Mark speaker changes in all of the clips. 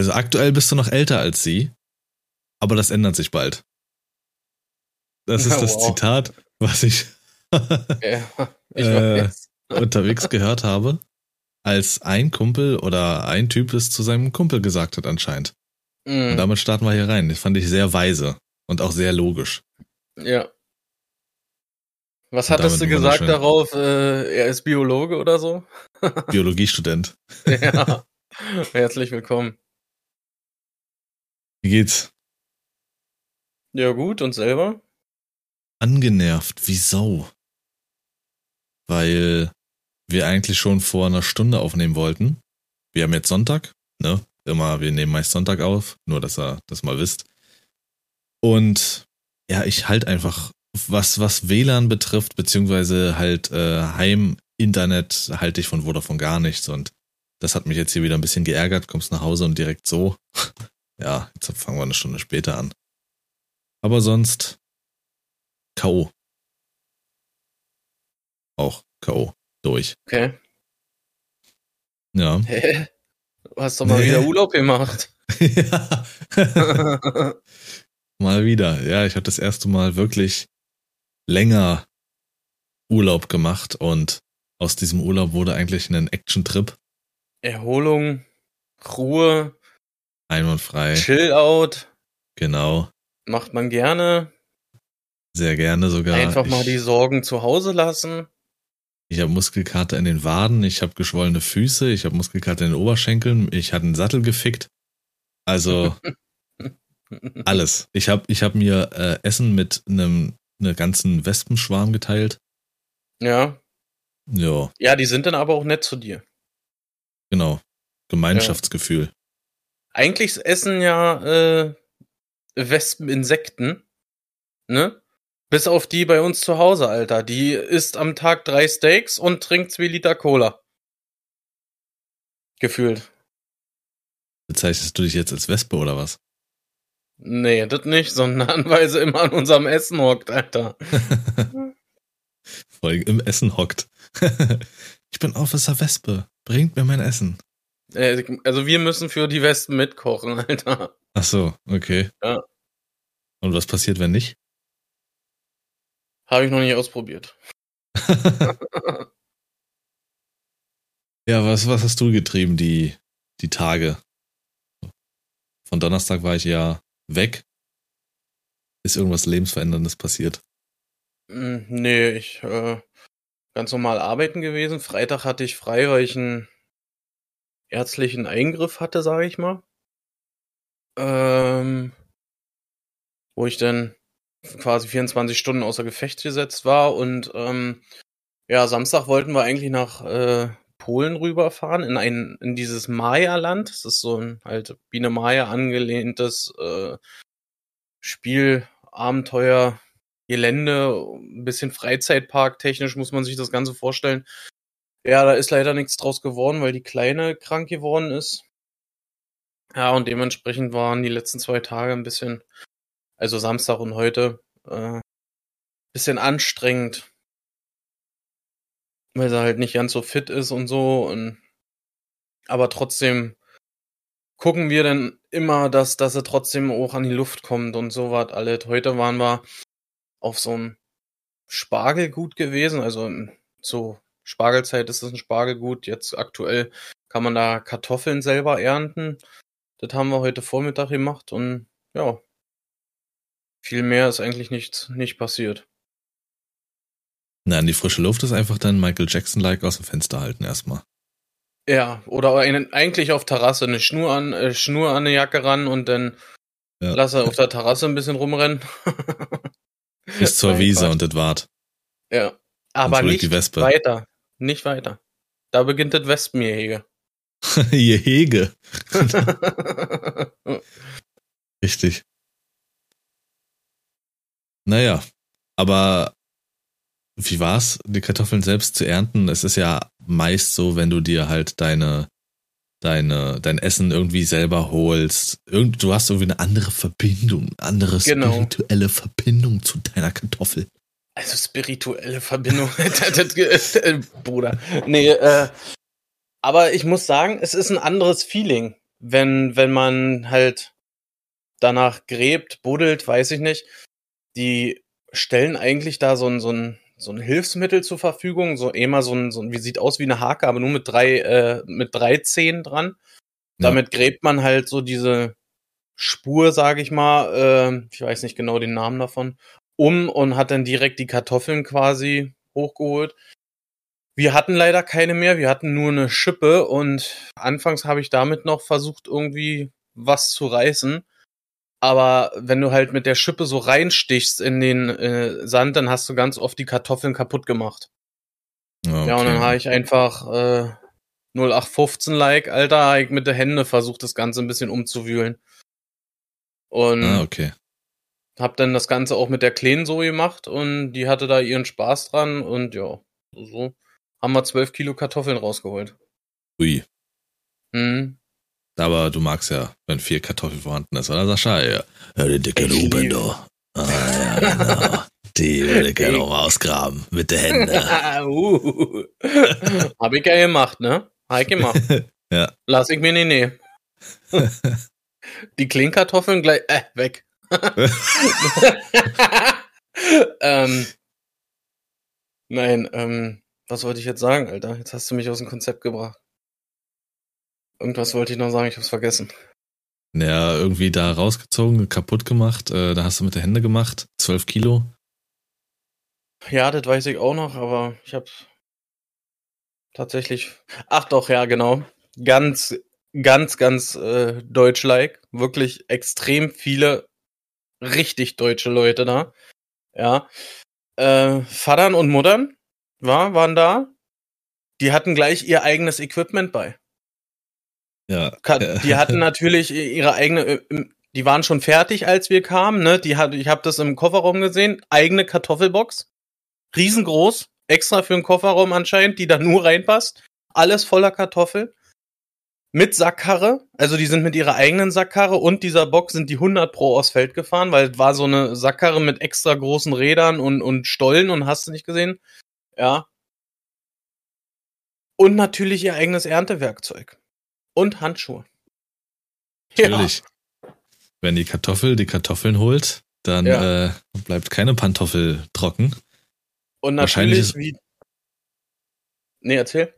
Speaker 1: Also aktuell bist du noch älter als sie, aber das ändert sich bald. Das ist
Speaker 2: Ja,
Speaker 1: das
Speaker 2: wow.
Speaker 1: Zitat, was ich
Speaker 2: Ja, ich
Speaker 1: Äh, unterwegs gehört habe, als ein Kumpel oder ein Typ es zu seinem Kumpel gesagt hat anscheinend. Und
Speaker 2: Mhm.
Speaker 1: damit starten wir hier rein. Das fand ich sehr weise und auch sehr logisch.
Speaker 2: Ja. Was
Speaker 1: Und
Speaker 2: hattest du gesagt darauf? Äh, er ist Biologe oder so?
Speaker 1: Biologiestudent.
Speaker 2: ja. Herzlich willkommen.
Speaker 1: Wie geht's?
Speaker 2: Ja, gut, und selber?
Speaker 1: Angenervt wie Sau. Weil wir eigentlich schon vor einer Stunde aufnehmen wollten. Wir haben jetzt Sonntag, ne? Immer, wir nehmen meist Sonntag auf, nur dass ihr das mal wisst. Und ja, ich halt einfach, was, was WLAN betrifft, beziehungsweise halt äh, Heim-Internet, halte ich von Vodafone gar nichts. Und das hat mich jetzt hier wieder ein bisschen geärgert. Kommst nach Hause und direkt so. Ja, jetzt fangen wir eine Stunde später an. Aber sonst K.O. Auch K.O. Durch.
Speaker 2: Okay.
Speaker 1: Ja.
Speaker 2: Hä? Du hast doch mal
Speaker 1: Nee.
Speaker 2: wieder Urlaub gemacht.
Speaker 1: ja. mal wieder. Ja, ich habe das erste Mal wirklich länger Urlaub gemacht und aus diesem Urlaub wurde eigentlich ein Action-Trip.
Speaker 2: Erholung, Ruhe,
Speaker 1: Einwandfrei.
Speaker 2: Chill-out,
Speaker 1: Genau.
Speaker 2: macht man gerne.
Speaker 1: Sehr gerne sogar.
Speaker 2: Einfach mal
Speaker 1: ich,
Speaker 2: die Sorgen zu Hause lassen.
Speaker 1: Ich habe Muskelkater in den Waden, ich habe geschwollene Füße, ich habe Muskelkater in den Oberschenkeln, ich hatte einen Sattel gefickt. Also alles. Ich habe ich hab mir äh, Essen mit einem einer ganzen Wespenschwarm geteilt.
Speaker 2: Ja.
Speaker 1: Ja,
Speaker 2: Ja, die sind dann aber auch nett zu dir.
Speaker 1: genau. Gemeinschaftsgefühl.
Speaker 2: Eigentlich essen ja äh, Wespen Insekten, ne? Bis auf die bei uns zu Hause, Alter. Die isst am Tag drei Steaks und trinkt zwei Liter Cola. Gefühlt.
Speaker 1: Bezeichnest du dich jetzt als Wespe oder was?
Speaker 2: Nee, das nicht, sondern weil sie immer an unserem Essen hockt, Alter.
Speaker 1: Voll im Essen hockt. ich bin Officer Wespe. Bringt mir mein Essen.
Speaker 2: Äh, Also wir müssen für die Wespen mitkochen, Alter.
Speaker 1: Ach so, okay.
Speaker 2: Ja.
Speaker 1: Und was passiert, wenn nicht?
Speaker 2: Habe ich noch nicht ausprobiert.
Speaker 1: Ja, was, was hast du getrieben, die, die Tage? Von Donnerstag war ich ja weg. Ist irgendwas Lebensveränderndes passiert?
Speaker 2: Hm, Nee, ich äh, ganz normal arbeiten gewesen. Freitag hatte ich frei, weil ich einen ärztlichen Eingriff hatte, sage ich mal. Ähm, wo ich dann quasi 24 Stunden außer Gefecht gesetzt war und ähm, ja, Samstag wollten wir eigentlich nach äh, Polen rüberfahren in ein in dieses Maya-Land. Das ist so ein halt Biene Maya angelehntes äh, Spiel, Abenteuer, Gelände, ein bisschen Freizeitpark technisch muss man sich das Ganze vorstellen. Ja, da ist leider nichts draus geworden, weil die Kleine krank geworden ist. Ja, und dementsprechend waren die letzten zwei Tage ein bisschen, also Samstag und heute, äh, bisschen anstrengend. Weil sie halt nicht ganz so fit ist und so. Und, aber trotzdem gucken wir dann immer, dass, dass sie trotzdem auch an die Luft kommt und so was alles. Heute waren wir auf so einem Spargelgut gewesen, also zur Spargelzeit ist es ein Spargelgut. Jetzt aktuell kann man da Kartoffeln selber ernten. Das haben wir heute Vormittag gemacht und ja, viel mehr ist eigentlich nicht, nicht passiert.
Speaker 1: Na, an die frische Luft ist einfach dann Michael Jackson-like aus dem Fenster halten erstmal.
Speaker 2: Ja, oder einen, eigentlich auf Terrasse eine Schnur an, äh, Schnur an eine Jacke ran und dann
Speaker 1: Ja.
Speaker 2: lasse auf der Terrasse ein bisschen rumrennen.
Speaker 1: Bis zur Wiese und das wart.
Speaker 2: Ja, aber nicht
Speaker 1: die Wespe.
Speaker 2: weiter. Nicht weiter. Da beginnt das Wespengehege.
Speaker 1: Ihr Hege. Richtig. Naja, aber wie war's, die Kartoffeln selbst zu ernten? Es ist ja meist so, wenn du dir halt deine, deine, dein Essen irgendwie selber holst. Irgend, du hast irgendwie eine andere Verbindung, andere
Speaker 2: Genau.
Speaker 1: spirituelle Verbindung zu deiner Kartoffel.
Speaker 2: Also spirituelle Verbindung. Äh, Bruder. Nee, äh, aber ich muss sagen, es ist ein anderes Feeling. wenn, wenn man halt danach gräbt, buddelt, weiß ich nicht, die stellen eigentlich da so ein, so ein, so ein Hilfsmittel zur Verfügung, so immer so ein, so ein, wie sieht aus wie eine Hake, aber nur mit drei, äh, mit drei Zehen dran.
Speaker 1: Ja.
Speaker 2: Damit gräbt man halt so diese Spur, sage ich mal, äh, ich weiß nicht genau den Namen davon, um und hat dann direkt die Kartoffeln quasi hochgeholt. Wir hatten leider keine mehr, wir hatten nur eine Schippe und anfangs habe ich damit noch versucht, irgendwie was zu reißen. Aber wenn du halt mit der Schippe so reinstichst in den äh, Sand, dann hast du ganz oft die Kartoffeln kaputt gemacht.
Speaker 1: Okay.
Speaker 2: Ja, und dann habe ich einfach äh, 0815 like, Alter, hab ich mit der Hände versucht, das Ganze ein bisschen umzuwühlen. Und
Speaker 1: Ah, okay.
Speaker 2: Hab dann das Ganze auch mit der Kleinen so gemacht und die hatte da ihren Spaß dran und ja, so haben wir 12 Kilo Kartoffeln rausgeholt.
Speaker 1: Ui.
Speaker 2: Mhm.
Speaker 1: Aber du magst ja, wenn viel Kartoffel vorhanden ist, oder Sascha? Ja, ja die dicke
Speaker 2: Ich
Speaker 1: Lupe,
Speaker 2: liebe-
Speaker 1: du. Ah, ja, genau. Die würde ich gerne auch ausgraben. Mit der Hände.
Speaker 2: uh. Hab ich ja gemacht, ne? Hab ich gemacht.
Speaker 1: Ja.
Speaker 2: Lass ich mir nicht nehmen. Die Klingkartoffeln gleich, äh, weg. Ähm, nein, ähm, was wollte ich jetzt sagen, Alter? Jetzt hast du mich aus dem Konzept gebracht. Irgendwas wollte ich noch sagen, ich hab's vergessen.
Speaker 1: Ja, irgendwie da rausgezogen, kaputt gemacht. Äh, da hast du mit der Hände gemacht. 12 Kilo.
Speaker 2: Ja, das weiß ich auch noch, aber ich hab's tatsächlich. Ach doch, ja, genau. Ganz, ganz, ganz äh, deutsch-like. Wirklich extrem viele richtig deutsche Leute da. Ja. Äh, Vatern und Muttern war, waren da. Die hatten gleich ihr eigenes Equipment bei.
Speaker 1: Ja.
Speaker 2: Die hatten natürlich ihre eigene, äh, die waren schon fertig, als wir kamen, ne? Die hat, ich habe das im Kofferraum gesehen, eigene Kartoffelbox, riesengroß, extra für den Kofferraum anscheinend, die da nur reinpasst, alles voller Kartoffel, mit Sackkarre, also die sind mit ihrer eigenen Sackkarre und dieser Box sind die 100 pro aufs Feld gefahren, weil es war so eine Sackkarre mit extra großen Rädern und, und Stollen und hast du nicht gesehen, ja. Und natürlich ihr eigenes Erntewerkzeug. Und Handschuhe.
Speaker 1: Natürlich. Wenn die Kartoffel die Kartoffeln holt, dann
Speaker 2: Ja.
Speaker 1: äh, bleibt keine Pantoffel trocken.
Speaker 2: Und
Speaker 1: Wahrscheinlich
Speaker 2: natürlich
Speaker 1: ist-
Speaker 2: wie. Nee, erzähl.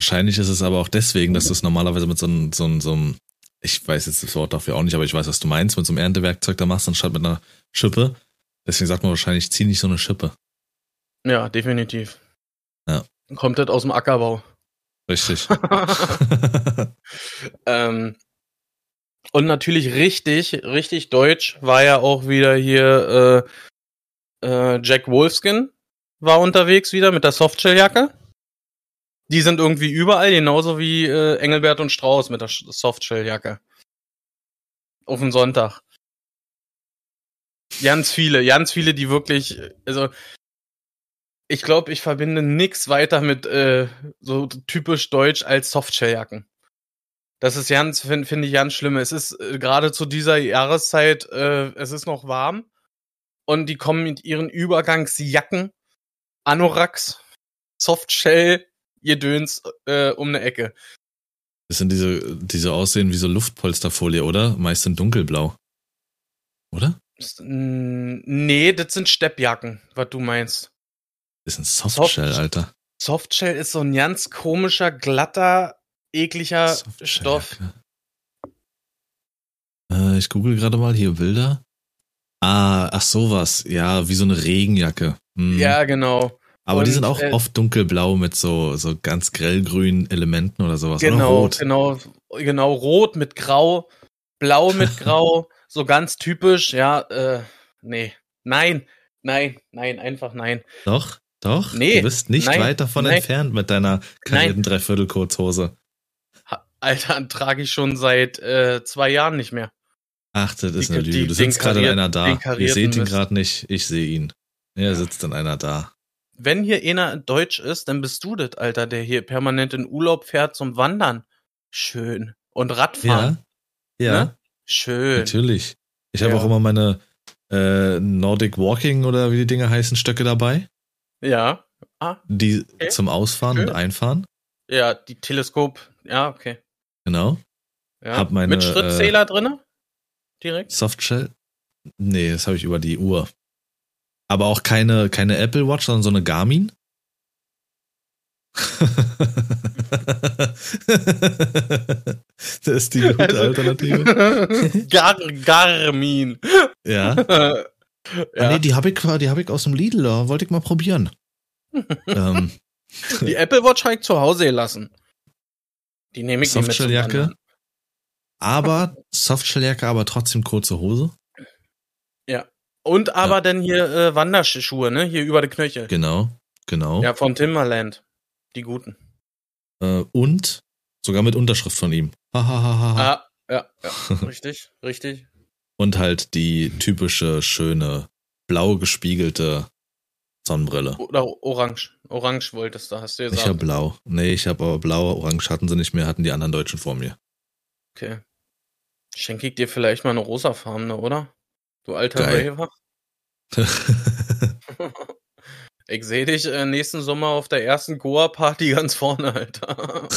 Speaker 1: Wahrscheinlich ist es aber auch deswegen, dass du es normalerweise mit so einem, so einem, so einem, ich weiß jetzt das Wort dafür auch nicht, aber ich weiß, was du meinst, mit so einem Erntewerkzeug da machst, anstatt mit einer Schippe. Deswegen sagt man wahrscheinlich, zieh nicht so eine Schippe.
Speaker 2: Ja, definitiv.
Speaker 1: Ja.
Speaker 2: Kommt das aus dem Ackerbau.
Speaker 1: Richtig.
Speaker 2: ähm, und natürlich richtig, richtig deutsch war ja auch wieder hier äh, äh, Jack Wolfskin war unterwegs wieder mit der Softshelljacke. Die sind irgendwie überall, genauso wie äh, Engelbert und Strauß mit der Softshelljacke. Auf den Sonntag. Ganz viele, ganz viele, die wirklich, also ich glaube, ich verbinde nix weiter mit äh, so typisch deutsch als Softshelljacken. Das ist ganz, finde find ich ganz schlimm. Es ist äh, gerade zu dieser Jahreszeit, äh, es ist noch warm und die kommen mit ihren Übergangsjacken, Anoraks, Softshell, Gedöns äh, um eine Ecke.
Speaker 1: Das sind diese, diese aussehen wie so Luftpolsterfolie, oder? Meist in dunkelblau. Oder?
Speaker 2: Nee, das sind Steppjacken, was du meinst.
Speaker 1: Das ist ein Softshell,
Speaker 2: Soft-
Speaker 1: Alter.
Speaker 2: Softshell ist so ein ganz komischer, glatter, ekliger Stoff.
Speaker 1: Äh, ich google gerade mal hier Bilder. Ah, ach sowas. Ja, wie so eine Regenjacke. Hm.
Speaker 2: Ja, genau.
Speaker 1: Aber die
Speaker 2: und,
Speaker 1: sind auch
Speaker 2: äh,
Speaker 1: oft dunkelblau mit so, so ganz grellgrünen Elementen oder sowas. Oder
Speaker 2: Genau,
Speaker 1: rot.
Speaker 2: genau, genau, rot mit grau, blau mit grau, so ganz typisch, ja, äh, nee, nein, nein, nein, einfach nein.
Speaker 1: Doch, doch.
Speaker 2: Nee,
Speaker 1: du bist nicht
Speaker 2: nein,
Speaker 1: weit davon
Speaker 2: nein.
Speaker 1: entfernt mit deiner karierten Dreiviertelkurzhose.
Speaker 2: Alter, trage ich schon seit äh, zwei Jahren nicht mehr.
Speaker 1: Ach, das ist
Speaker 2: Die-
Speaker 1: eine Lüge.
Speaker 2: die-
Speaker 1: Du sitzt gerade in einer da. Ihr seht ihn gerade nicht. Ich sehe ihn. Er sitzt in einer da.
Speaker 2: Wenn hier einer Deutsch ist, dann bist du das, Alter, der hier permanent in Urlaub fährt zum Wandern. Schön. Und Radfahren.
Speaker 1: Ja. Ja,
Speaker 2: Ne? Schön.
Speaker 1: natürlich. Ich habe
Speaker 2: Ja.
Speaker 1: auch immer meine äh, Nordic Walking oder wie die Dinge heißen, Stöcke dabei.
Speaker 2: Ja. Ah,
Speaker 1: Die
Speaker 2: Okay.
Speaker 1: zum Ausfahren
Speaker 2: Schön.
Speaker 1: und Einfahren.
Speaker 2: ja, die Teleskop. Ja, okay.
Speaker 1: Genau.
Speaker 2: Ja.
Speaker 1: Hab meine,
Speaker 2: Mit Schrittzähler drinne? Direkt?
Speaker 1: Softshell? Nee, das habe ich über die Uhr. Aber auch keine, keine Apple Watch, sondern so eine Garmin. das ist die gute
Speaker 2: Also-
Speaker 1: Alternative.
Speaker 2: Gar Garmin.
Speaker 1: Ja.
Speaker 2: ja.
Speaker 1: Ah, nee, die habe ich, die hab ich aus dem Lidl, da wollte ich mal probieren. ähm,
Speaker 2: Die Apple Watch habe ich zu Hause gelassen. Die nehme ich
Speaker 1: Softshelljacke? Aber Softshelljacke, aber trotzdem kurze Hose.
Speaker 2: Und aber
Speaker 1: Ja.
Speaker 2: dann hier äh, Wanderschuhe, ne? Hier über die Knöchel.
Speaker 1: Genau, genau.
Speaker 2: Ja, von Timberland. Die guten.
Speaker 1: Äh, und sogar mit Unterschrift von ihm. Hahaha.
Speaker 2: Ah, ja, ja. richtig, richtig.
Speaker 1: Und halt die typische, schöne, blau gespiegelte Sonnenbrille.
Speaker 2: Oder orange. Orange wolltest du, hast du
Speaker 1: Ich
Speaker 2: gesagt.
Speaker 1: habe blau. Nee, ich habe aber blau, orange hatten sie nicht mehr, hatten die anderen Deutschen vor mir.
Speaker 2: Okay. Schenke ich dir vielleicht mal eine rosafarbene, oder? Du alter. Raver. Ich sehe dich äh, nächsten Sommer auf der ersten Goa-Party ganz vorne, Alter.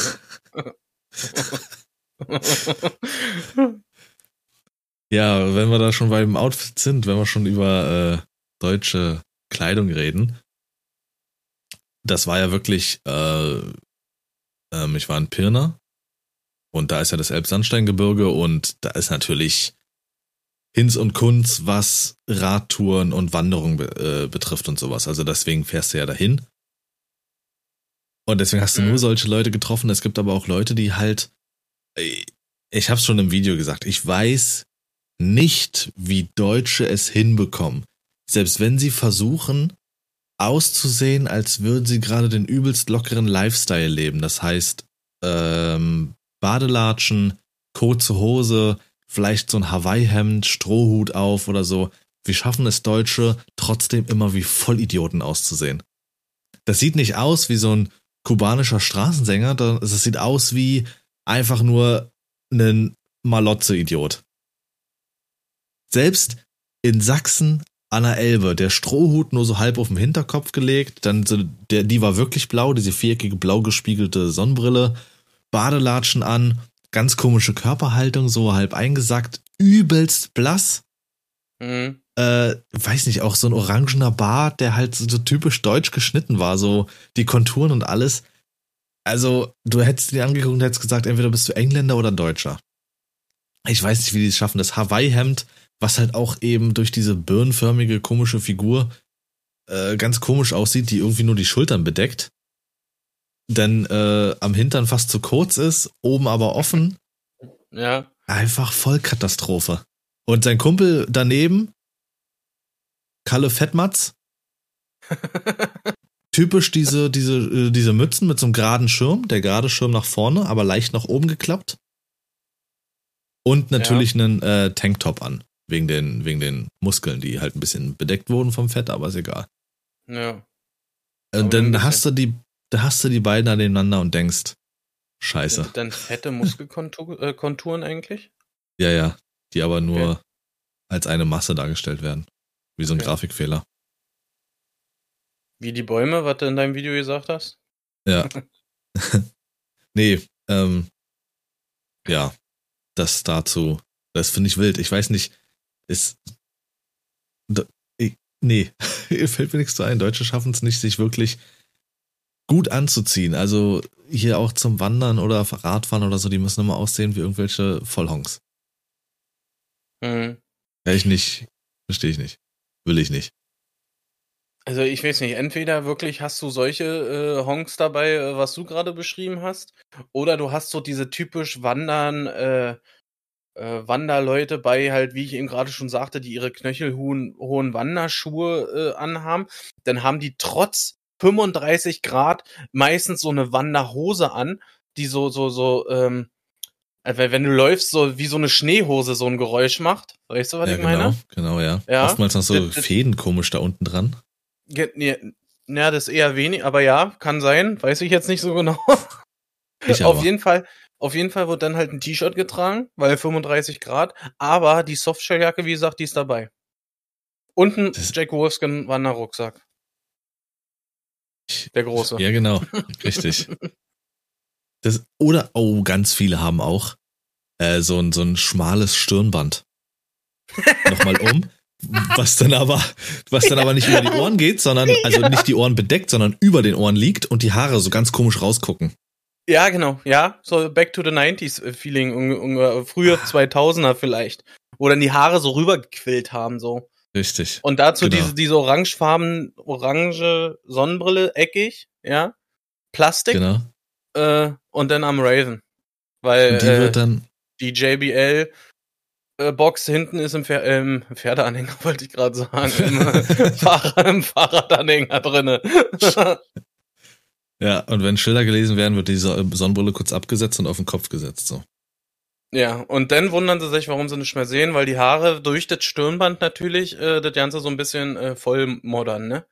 Speaker 1: ja, wenn wir da schon beim Outfit sind, wenn wir schon über äh, deutsche Kleidung reden, das war ja wirklich, äh, ähm, ich war in Pirna und da ist ja das Elbsandsteingebirge und da ist natürlich Hinz und Kunz, was Radtouren und Wanderung be äh, betrifft und sowas. Also deswegen fährst du ja dahin. Und deswegen hast du
Speaker 2: Mhm.
Speaker 1: nur solche Leute getroffen. Es gibt aber auch Leute, die halt, äh, ich habe schon im Video gesagt, ich weiß nicht, wie Deutsche es hinbekommen. Selbst wenn sie versuchen, auszusehen, als würden sie gerade den übelst lockeren Lifestyle leben. Das heißt, ähm, Badelatschen, kurze Hose, vielleicht so ein Hawaii-Hemd, Strohhut auf oder so. Wir schaffen es Deutsche trotzdem immer wie Vollidioten auszusehen. Das sieht nicht aus wie so ein kubanischer Straßensänger, das sieht aus wie einfach nur ein Malotze-Idiot. Selbst in Sachsen an der Elbe, der Strohhut nur so halb auf dem Hinterkopf gelegt, dann so, der, die war wirklich blau, diese viereckige blau gespiegelte Sonnenbrille, Badelatschen an, ganz komische Körperhaltung, so halb eingesackt, übelst blass,
Speaker 2: mhm.
Speaker 1: äh, weiß nicht, auch so ein orangener Bart, der halt so, typisch deutsch geschnitten war, so die Konturen und alles. Also, du hättest ihn angeguckt und hättest gesagt, entweder bist du Engländer oder Deutscher. Ich weiß nicht, wie die es schaffen. Das Hawaii-Hemd, was halt auch eben durch diese birnenförmige, komische Figur äh, ganz komisch aussieht, die irgendwie nur die Schultern bedeckt. Dann äh, am Hintern fast zu kurz ist, oben aber offen.
Speaker 2: Ja.
Speaker 1: Einfach Vollkatastrophe. Und sein Kumpel daneben, Kalle Fettmatz, typisch diese, diese, äh, diese Mützen mit so einem geraden Schirm, der gerade Schirm nach vorne, aber leicht nach oben geklappt. Und natürlich einen äh, Tanktop an. Wegen den, wegen den Muskeln, die halt ein bisschen bedeckt wurden vom Fett, aber ist egal.
Speaker 2: ja.
Speaker 1: Und
Speaker 2: ein
Speaker 1: dann hast du die, da hast du die beiden aneinander und denkst, scheiße.
Speaker 2: Dann fette Muskelkonturen eigentlich?
Speaker 1: Ja, ja. Die aber nur
Speaker 2: Okay.
Speaker 1: als eine Masse dargestellt werden. Wie so ein
Speaker 2: Okay.
Speaker 1: Grafikfehler.
Speaker 2: Wie die Bäume, was du in deinem Video gesagt hast?
Speaker 1: Ja. nee, ähm, ja, das dazu, das finde ich wild. Ich weiß nicht, ist, d- ich- nee, fällt mir nichts zu ein. Deutsche schaffen es nicht, sich wirklich gut anzuziehen. Also hier auch zum Wandern oder Radfahren oder so, die müssen immer aussehen wie irgendwelche Vollhongs.
Speaker 2: Mhm.
Speaker 1: Ja, ich nicht, verstehe ich nicht. Will ich nicht.
Speaker 2: Also ich weiß nicht, entweder wirklich hast du solche äh, Honks dabei, äh, was du gerade beschrieben hast, oder du hast so diese typisch Wandern, äh, äh, Wanderleute bei halt, wie ich eben gerade schon sagte, die ihre knöchelhohen hohen Wanderschuhe äh, anhaben. Dann haben die trotz 35 Grad meistens so eine Wanderhose an, die so, so, so, ähm, äh, wenn du läufst, so wie so eine Schneehose so ein Geräusch macht. Weißt du, was
Speaker 1: ja,
Speaker 2: ich
Speaker 1: genau,
Speaker 2: meine?
Speaker 1: genau, ja.
Speaker 2: Ja.
Speaker 1: Oftmals noch so
Speaker 2: Das-
Speaker 1: Fäden komisch da unten dran.
Speaker 2: Nee, Ja, das eher wenig, aber ja, kann sein, weiß ich jetzt nicht so genau.
Speaker 1: Ich
Speaker 2: auf
Speaker 1: aber.
Speaker 2: jeden Fall, auf jeden Fall wird dann halt ein T-Shirt getragen, weil 35 Grad, aber die Softshelljacke, wie gesagt, die ist dabei.
Speaker 1: Das-
Speaker 2: Jack Wolfskin Wanderrucksack. Der große.
Speaker 1: Ja, genau. Richtig. Das, oder, oh, ganz viele haben auch äh, so, ein, so ein schmales Stirnband. Nochmal um. Was dann aber, was dann aber nicht über die Ohren geht, sondern, also nicht die Ohren bedeckt, sondern über den Ohren liegt und die Haare so ganz komisch rausgucken.
Speaker 2: Ja, genau, ja, so Back to the 90s äh, Feeling, früher 2000er ah. vielleicht, wo dann die Haare so rübergequillt haben, so.
Speaker 1: Richtig.
Speaker 2: Und dazu genau. diese, diese orangefarben, orange Sonnenbrille, eckig, ja, Plastik. Genau. Äh, und dann am Raven. Weil
Speaker 1: und die wird äh, dann
Speaker 2: die JBL äh, Box hinten ist im, Pfer ähm, Pferdeanhänger, wollte ich gerade sagen, im, Fahrrad, im Fahrradanhänger drinne.
Speaker 1: ja, und wenn Schilder gelesen werden, wird diese Sonnenbrille kurz abgesetzt und auf den Kopf gesetzt, so.
Speaker 2: Ja, und dann wundern sie sich, warum sie nicht mehr sehen, weil die Haare durch das Stirnband natürlich äh, das Ganze so ein bisschen äh, voll modern, ne?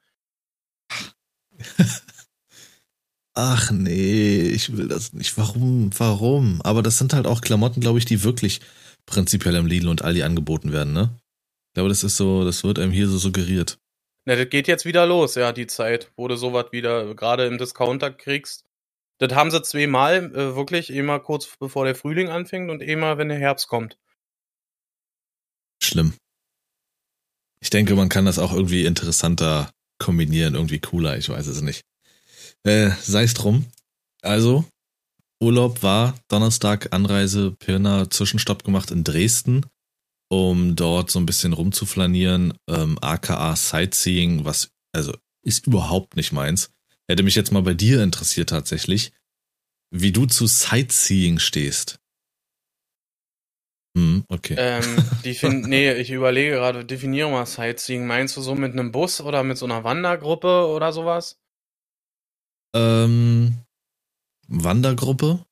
Speaker 1: Ach nee, ich will das nicht. Warum? Warum? Aber das sind halt auch Klamotten, glaube ich, die wirklich prinzipiell im Lidl und Aldi angeboten werden, ne? Ich glaube, das ist so, das wird einem hier so suggeriert.
Speaker 2: Na, das geht jetzt wieder los, ja, die Zeit, wo du sowas wieder gerade im Discounter kriegst. Das haben sie zweimal, äh, wirklich, immer kurz bevor der Frühling anfängt und immer, wenn der Herbst kommt.
Speaker 1: Schlimm. Ich denke, man kann das auch irgendwie interessanter kombinieren, irgendwie cooler, ich weiß es nicht. Äh, Sei es drum. Also, Urlaub war Donnerstag, Anreise, Pirna, Zwischenstopp gemacht in Dresden, um dort so ein bisschen rumzuflanieren, ähm, aka Sightseeing, was, also, ist überhaupt nicht meins. Hätte mich jetzt mal bei dir interessiert tatsächlich, wie du zu Sightseeing stehst. Hm, okay.
Speaker 2: Ähm, nee, ich überlege gerade, definiere mal Sightseeing. Meinst du so mit einem Bus oder mit so einer Wandergruppe oder sowas?
Speaker 1: Ähm, Wandergruppe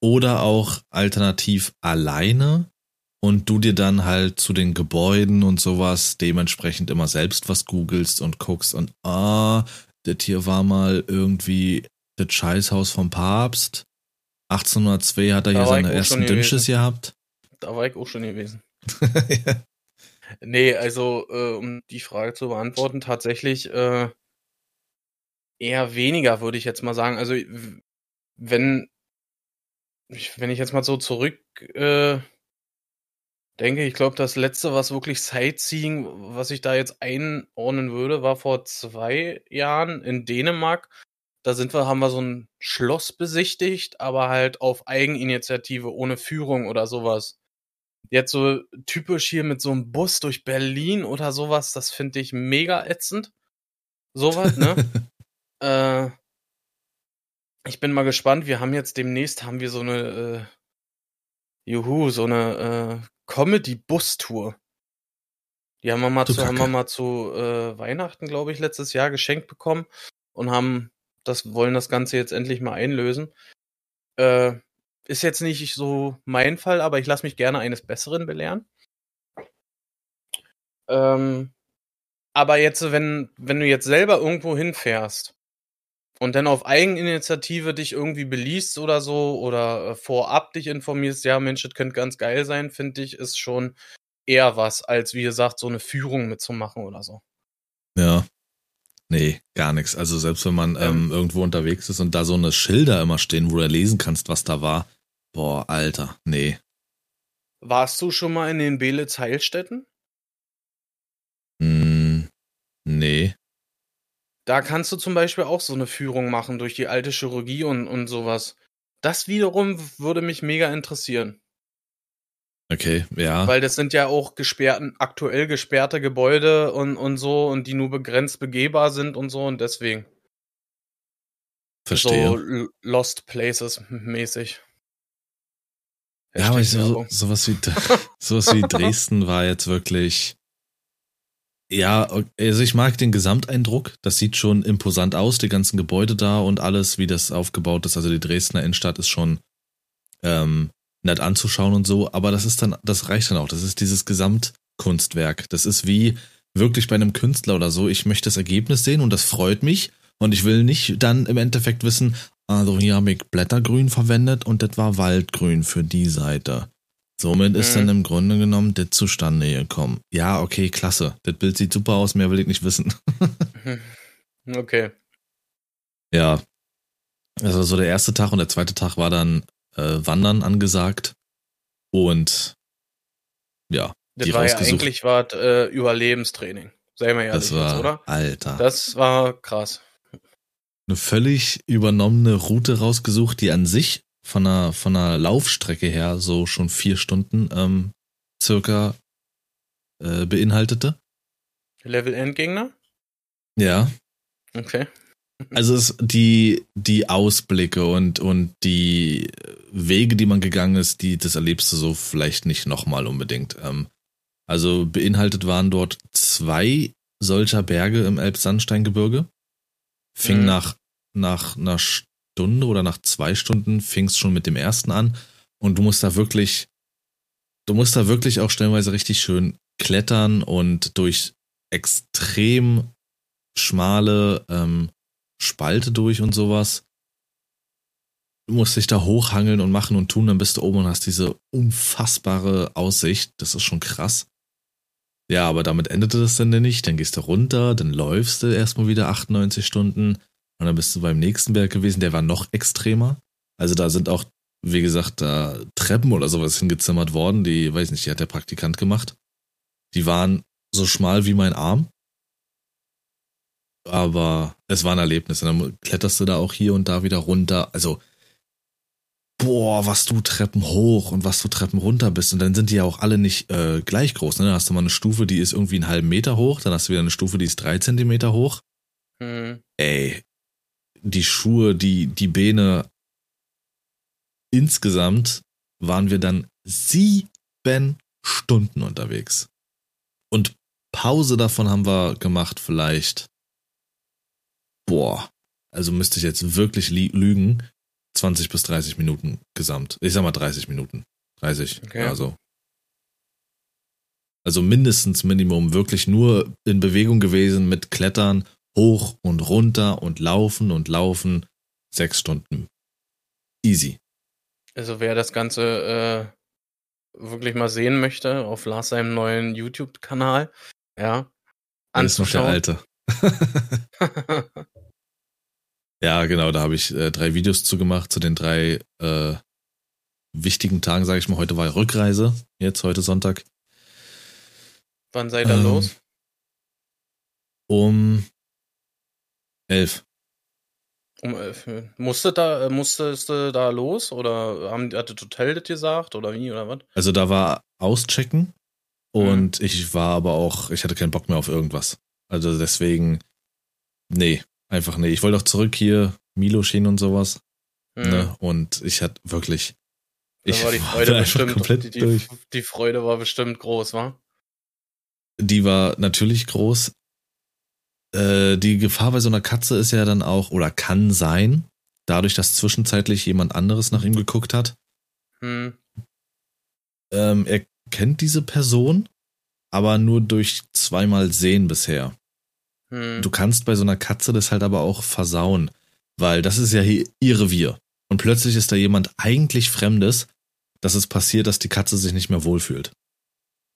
Speaker 1: oder auch alternativ alleine und du dir dann halt zu den Gebäuden und sowas dementsprechend immer selbst was googelst und guckst und ah, das hier war mal irgendwie das Scheißhaus vom Papst. 1802 hat er da hier seine ersten Dünnsches gehabt.
Speaker 2: Da war ich auch schon gewesen. ja. Nee, also äh, um die Frage zu beantworten, tatsächlich äh, eher weniger, würde ich jetzt mal sagen. Also wenn, wenn ich jetzt mal so zurück äh, denke, ich glaube, das letzte, was wirklich Sightseeing, was ich da jetzt einordnen würde, war vor zwei Jahren in Dänemark. Da sind wir, haben wir so ein Schloss besichtigt, aber halt auf Eigeninitiative, ohne Führung oder sowas. Jetzt so typisch hier mit so einem Bus durch Berlin oder sowas, das finde ich mega ätzend. Sowas, ne? äh, ich bin mal gespannt. Wir haben jetzt demnächst haben wir so eine äh, Juhu, so eine äh, Comedy-Bus-Tour. Die haben wir mal zu, haben wir mal zu äh, Weihnachten, glaube ich, letztes Jahr geschenkt bekommen und haben das wollen das Ganze jetzt endlich mal einlösen. Äh, ist jetzt nicht so mein Fall, aber ich lasse mich gerne eines Besseren belehren. Ähm, aber jetzt, wenn, wenn du jetzt selber irgendwo hinfährst und dann auf Eigeninitiative dich irgendwie beliest oder so oder äh, vorab dich informierst, ja Mensch, das könnte ganz geil sein, finde ich, ist schon eher was, als wie gesagt, so eine Führung mitzumachen oder so.
Speaker 1: Ja. Nee, gar nichts. Also selbst wenn man ähm, ähm, irgendwo unterwegs ist und da so eine Schilder immer stehen, wo du lesen kannst, was da war. Boah, Alter, nee.
Speaker 2: Warst du schon mal in den Belitz Heilstätten?
Speaker 1: Hm, nee.
Speaker 2: Da kannst du zum Beispiel auch so eine Führung machen durch die alte Chirurgie und, und sowas. Das wiederum würde mich mega interessieren.
Speaker 1: Okay, ja.
Speaker 2: Weil das sind ja auch gesperrten, aktuell gesperrte Gebäude und, und so und die nur begrenzt begehbar sind und so und deswegen.
Speaker 1: Verstehe.
Speaker 2: So Lost Places mäßig.
Speaker 1: Ja, aber so, sowas wie, sowas wie Dresden war jetzt wirklich, ja, also ich mag den Gesamteindruck. Das sieht schon imposant aus, die ganzen Gebäude da und alles, wie das aufgebaut ist. Also die Dresdner Innenstadt ist schon ähm, nett anzuschauen und so, aber das ist dann, das reicht dann auch. Das ist dieses Gesamtkunstwerk. Das ist wie wirklich bei einem Künstler oder so. Ich möchte das Ergebnis sehen und das freut mich. Und ich will nicht dann im Endeffekt wissen, also hier habe ich Blättergrün verwendet und das war Waldgrün für die Seite. Somit mhm. ist dann im Grunde genommen das zustande gekommen. Ja, okay, klasse. Das Bild sieht super aus, mehr will ich nicht wissen.
Speaker 2: okay.
Speaker 1: Ja. Also so der erste Tag und der zweite Tag war dann äh, Wandern angesagt. Und ja,
Speaker 2: Das war ja eigentlich was äh, Überlebenstraining. Sei mal ehrlich
Speaker 1: das war,
Speaker 2: jetzt, oder?
Speaker 1: Alter.
Speaker 2: Das war krass.
Speaker 1: eine völlig übernommene Route rausgesucht, die an sich von einer, von einer Laufstrecke her so schon vier Stunden ähm, circa äh, beinhaltete.
Speaker 2: Level Endgegner?
Speaker 1: Ja.
Speaker 2: Okay.
Speaker 1: Also es, die, die Ausblicke und, und die Wege, die man gegangen ist, die, das erlebst du so vielleicht nicht nochmal unbedingt. Ähm, also beinhaltet waren dort zwei solcher Berge im Elbsandsteingebirge. Fing
Speaker 2: Mhm.
Speaker 1: nach, nach einer Stunde oder nach zwei Stunden fing es schon mit dem ersten an. Und du musst da wirklich, du musst da wirklich auch stellenweise richtig schön klettern und durch extrem schmale ähm, Spalte durch und sowas. Du musst dich da hochhangeln und machen und tun, dann bist du oben und hast diese unfassbare Aussicht. Das ist schon krass. Ja, aber damit endete das dann nicht. Dann gehst du runter, dann läufst du erstmal wieder 98 Stunden und dann bist du beim nächsten Berg gewesen, der war noch extremer. Also da sind auch, wie gesagt, da Treppen oder sowas hingezimmert worden, die, weiß nicht, die hat der Praktikant gemacht. Die waren so schmal wie mein Arm. Aber es war ein Erlebnis. Und dann kletterst du da auch hier und da wieder runter. Also, boah, was du Treppen hoch und was du Treppen runter bist. Und dann sind die ja auch alle nicht äh, gleich groß. Ne? Dann hast du mal eine Stufe, die ist irgendwie einen halben Meter hoch. Dann hast du wieder eine Stufe, die ist drei Zentimeter hoch.
Speaker 2: Hm.
Speaker 1: Ey, die Schuhe, die, die Beine. Insgesamt waren wir dann sieben Stunden unterwegs. Und Pause davon haben wir gemacht, vielleicht. Boah, also müsste ich jetzt wirklich li- lügen. 20 bis 30 Minuten gesamt. Ich sag mal 30 Minuten. 30.
Speaker 2: Okay.
Speaker 1: Ja, so. Also mindestens Minimum wirklich nur in Bewegung gewesen mit Klettern, hoch und runter und laufen und laufen. Sechs Stunden. Easy.
Speaker 2: Also wer das Ganze äh, wirklich mal sehen möchte, auf Lars seinem neuen YouTube-Kanal, ja,
Speaker 1: Das ist noch der alte. Ja, genau, da habe ich äh, drei Videos zu gemacht, zu den drei äh, wichtigen Tagen, sage ich mal. Heute war Rückreise, jetzt heute Sonntag.
Speaker 2: Wann seid ihr
Speaker 1: Ähm,
Speaker 2: los?
Speaker 1: Um elf.
Speaker 2: Um elf. Musste da, äh, musstest du da los oder haben, hat das Hotel das gesagt oder wie oder was?
Speaker 1: Also da war Auschecken und ich war aber auch, ich hatte keinen Bock mehr auf irgendwas. Also deswegen, nee, einfach nee. Ich wollte auch zurück hier, Milo schien und sowas.
Speaker 2: Hm.
Speaker 1: Ne? Und ich hatte wirklich,
Speaker 2: Da
Speaker 1: ich
Speaker 2: war die
Speaker 1: war
Speaker 2: Freude
Speaker 1: einfach
Speaker 2: bestimmt,
Speaker 1: komplett
Speaker 2: die, die,
Speaker 1: durch.
Speaker 2: die Freude war bestimmt groß, wa?
Speaker 1: Die war natürlich groß. Äh, die Gefahr bei so einer Katze ist ja dann auch, oder kann sein, dadurch, dass zwischenzeitlich jemand anderes nach ihm geguckt hat.
Speaker 2: Hm.
Speaker 1: Ähm, er kennt diese Person, aber nur durch zweimal Sehen bisher.
Speaker 2: Hm.
Speaker 1: Du kannst bei so einer Katze das halt aber auch versauen, weil das ist ja hier ihr Revier. Und plötzlich ist da jemand eigentlich Fremdes, dass es passiert, dass die Katze sich nicht mehr wohlfühlt.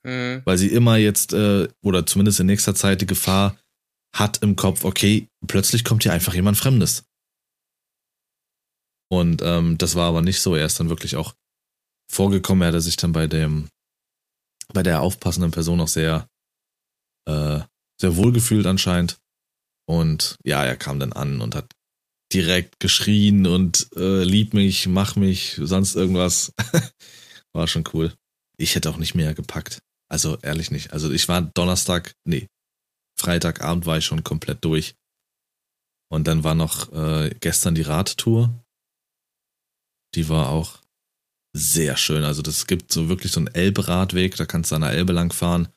Speaker 2: Hm.
Speaker 1: weil sie immer jetzt, äh, oder zumindest in nächster Zeit die Gefahr hat im Kopf, okay, plötzlich kommt hier einfach jemand Fremdes. Und ähm, das war aber nicht so. Er ist dann wirklich auch vorgekommen. Er hatte sich dann bei dem, bei der aufpassenden Person auch sehr, äh, sehr wohlgefühlt anscheinend. Und ja, er kam dann an und hat direkt geschrien und äh, lieb mich, mach mich, sonst irgendwas. War schon cool. Ich hätte auch nicht mehr gepackt. Also ehrlich nicht. Also ich war Donnerstag, nee, Freitagabend war ich schon komplett durch. Und dann war noch äh, gestern die Radtour. Die war auch sehr schön. Also das gibt so wirklich so einen Elbe-Radweg, da kannst du an der Elbe lang fahren.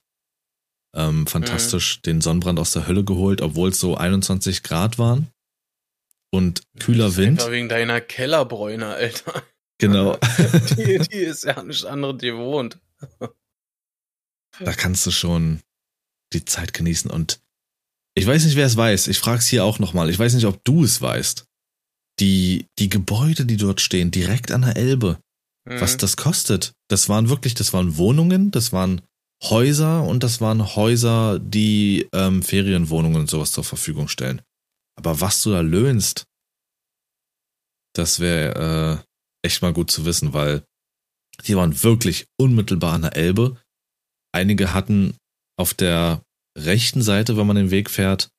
Speaker 1: Ähm, fantastisch den Sonnenbrand aus der Hölle geholt, obwohl es so 21 Grad waren. Und kühler
Speaker 2: Das ist
Speaker 1: Wind.
Speaker 2: Wegen deiner Kellerbräune, Alter.
Speaker 1: Genau.
Speaker 2: Die, die ist ja nicht andere gewohnt.
Speaker 1: da kannst du schon die Zeit genießen. Und ich weiß nicht, wer es weiß. Ich frage es hier auch nochmal. Ich weiß nicht, ob du es weißt. Die, die Gebäude, die dort stehen, direkt an der Elbe,
Speaker 2: Hm.
Speaker 1: was das kostet. Das waren wirklich, das waren Wohnungen, das waren Häuser und das waren Häuser, die ähm, Ferienwohnungen und sowas zur Verfügung stellen. Aber was du da löhnst, das wäre äh, echt mal gut zu wissen, weil Die waren wirklich unmittelbar an der Elbe. Einige hatten auf der rechten Seite, wenn man den Weg fährt,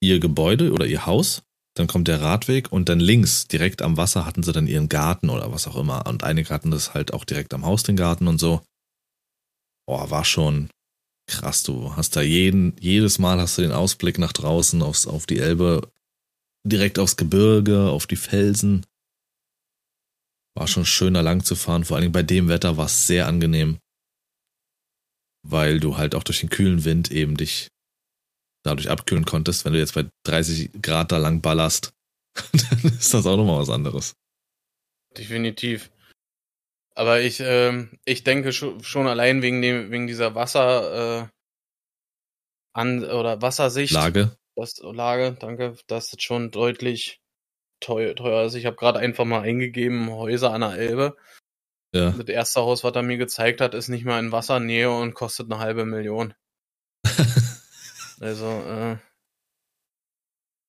Speaker 1: ihr Gebäude oder ihr Haus. Dann kommt der Radweg und dann links, direkt am Wasser, hatten sie dann ihren Garten oder was auch immer. Und einige hatten das halt auch direkt am Haus, den Garten und so. Boah, war schon krass, du hast da jeden, jedes Mal hast du den Ausblick nach draußen aufs, auf die Elbe, direkt aufs Gebirge, auf die Felsen. War schon schöner lang zu fahren, vor allem bei dem Wetter war es sehr angenehm weil du halt auch durch den kühlen Wind eben dich dadurch abkühlen konntest. Wenn du jetzt bei 30 Grad da lang ballerst, dann ist das auch nochmal was anderes.
Speaker 2: Definitiv. Aber ich, äh, ich denke schon allein wegen dem, wegen dieser Wasser äh, an oder Wassersicht.
Speaker 1: Lage.
Speaker 2: Das, Lage, danke. Das ist schon deutlich teuer. teuer. Also ich habe gerade einfach mal eingegeben, Häuser an der Elbe. Ja. Das erste Haus, was er mir gezeigt hat, ist nicht mal in Wassernähe und kostet eine halbe Million. also, äh.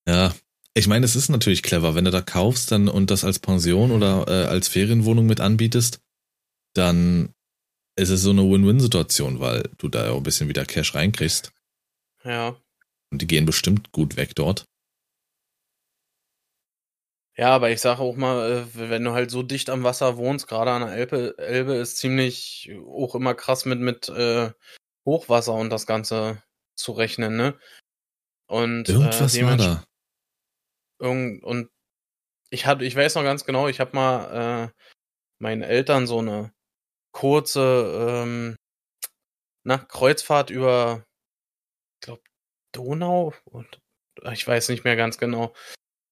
Speaker 1: Ja, ich meine, es ist natürlich clever, wenn du da kaufst dann und das als Pension oder äh, als Ferienwohnung mit anbietest, dann ist es so eine Win-Win-Situation, weil du da auch ein bisschen wieder Cash reinkriegst.
Speaker 2: Ja.
Speaker 1: Und die gehen bestimmt gut weg dort.
Speaker 2: Ja, aber ich sage auch mal, äh, wenn du halt so dicht am Wasser wohnst, gerade an der Elbe, Elbe ist ziemlich auch immer krass mit, mit äh, Hochwasser und das Ganze zu rechnen, ne? Und
Speaker 1: äh, irgendwas äh, war da.
Speaker 2: Irgend, und ich hatte, ich weiß noch ganz genau, ich habe mal äh, meinen Eltern so eine kurze ähm, na, Kreuzfahrt über, ich glaube, Donau und ich weiß nicht mehr ganz genau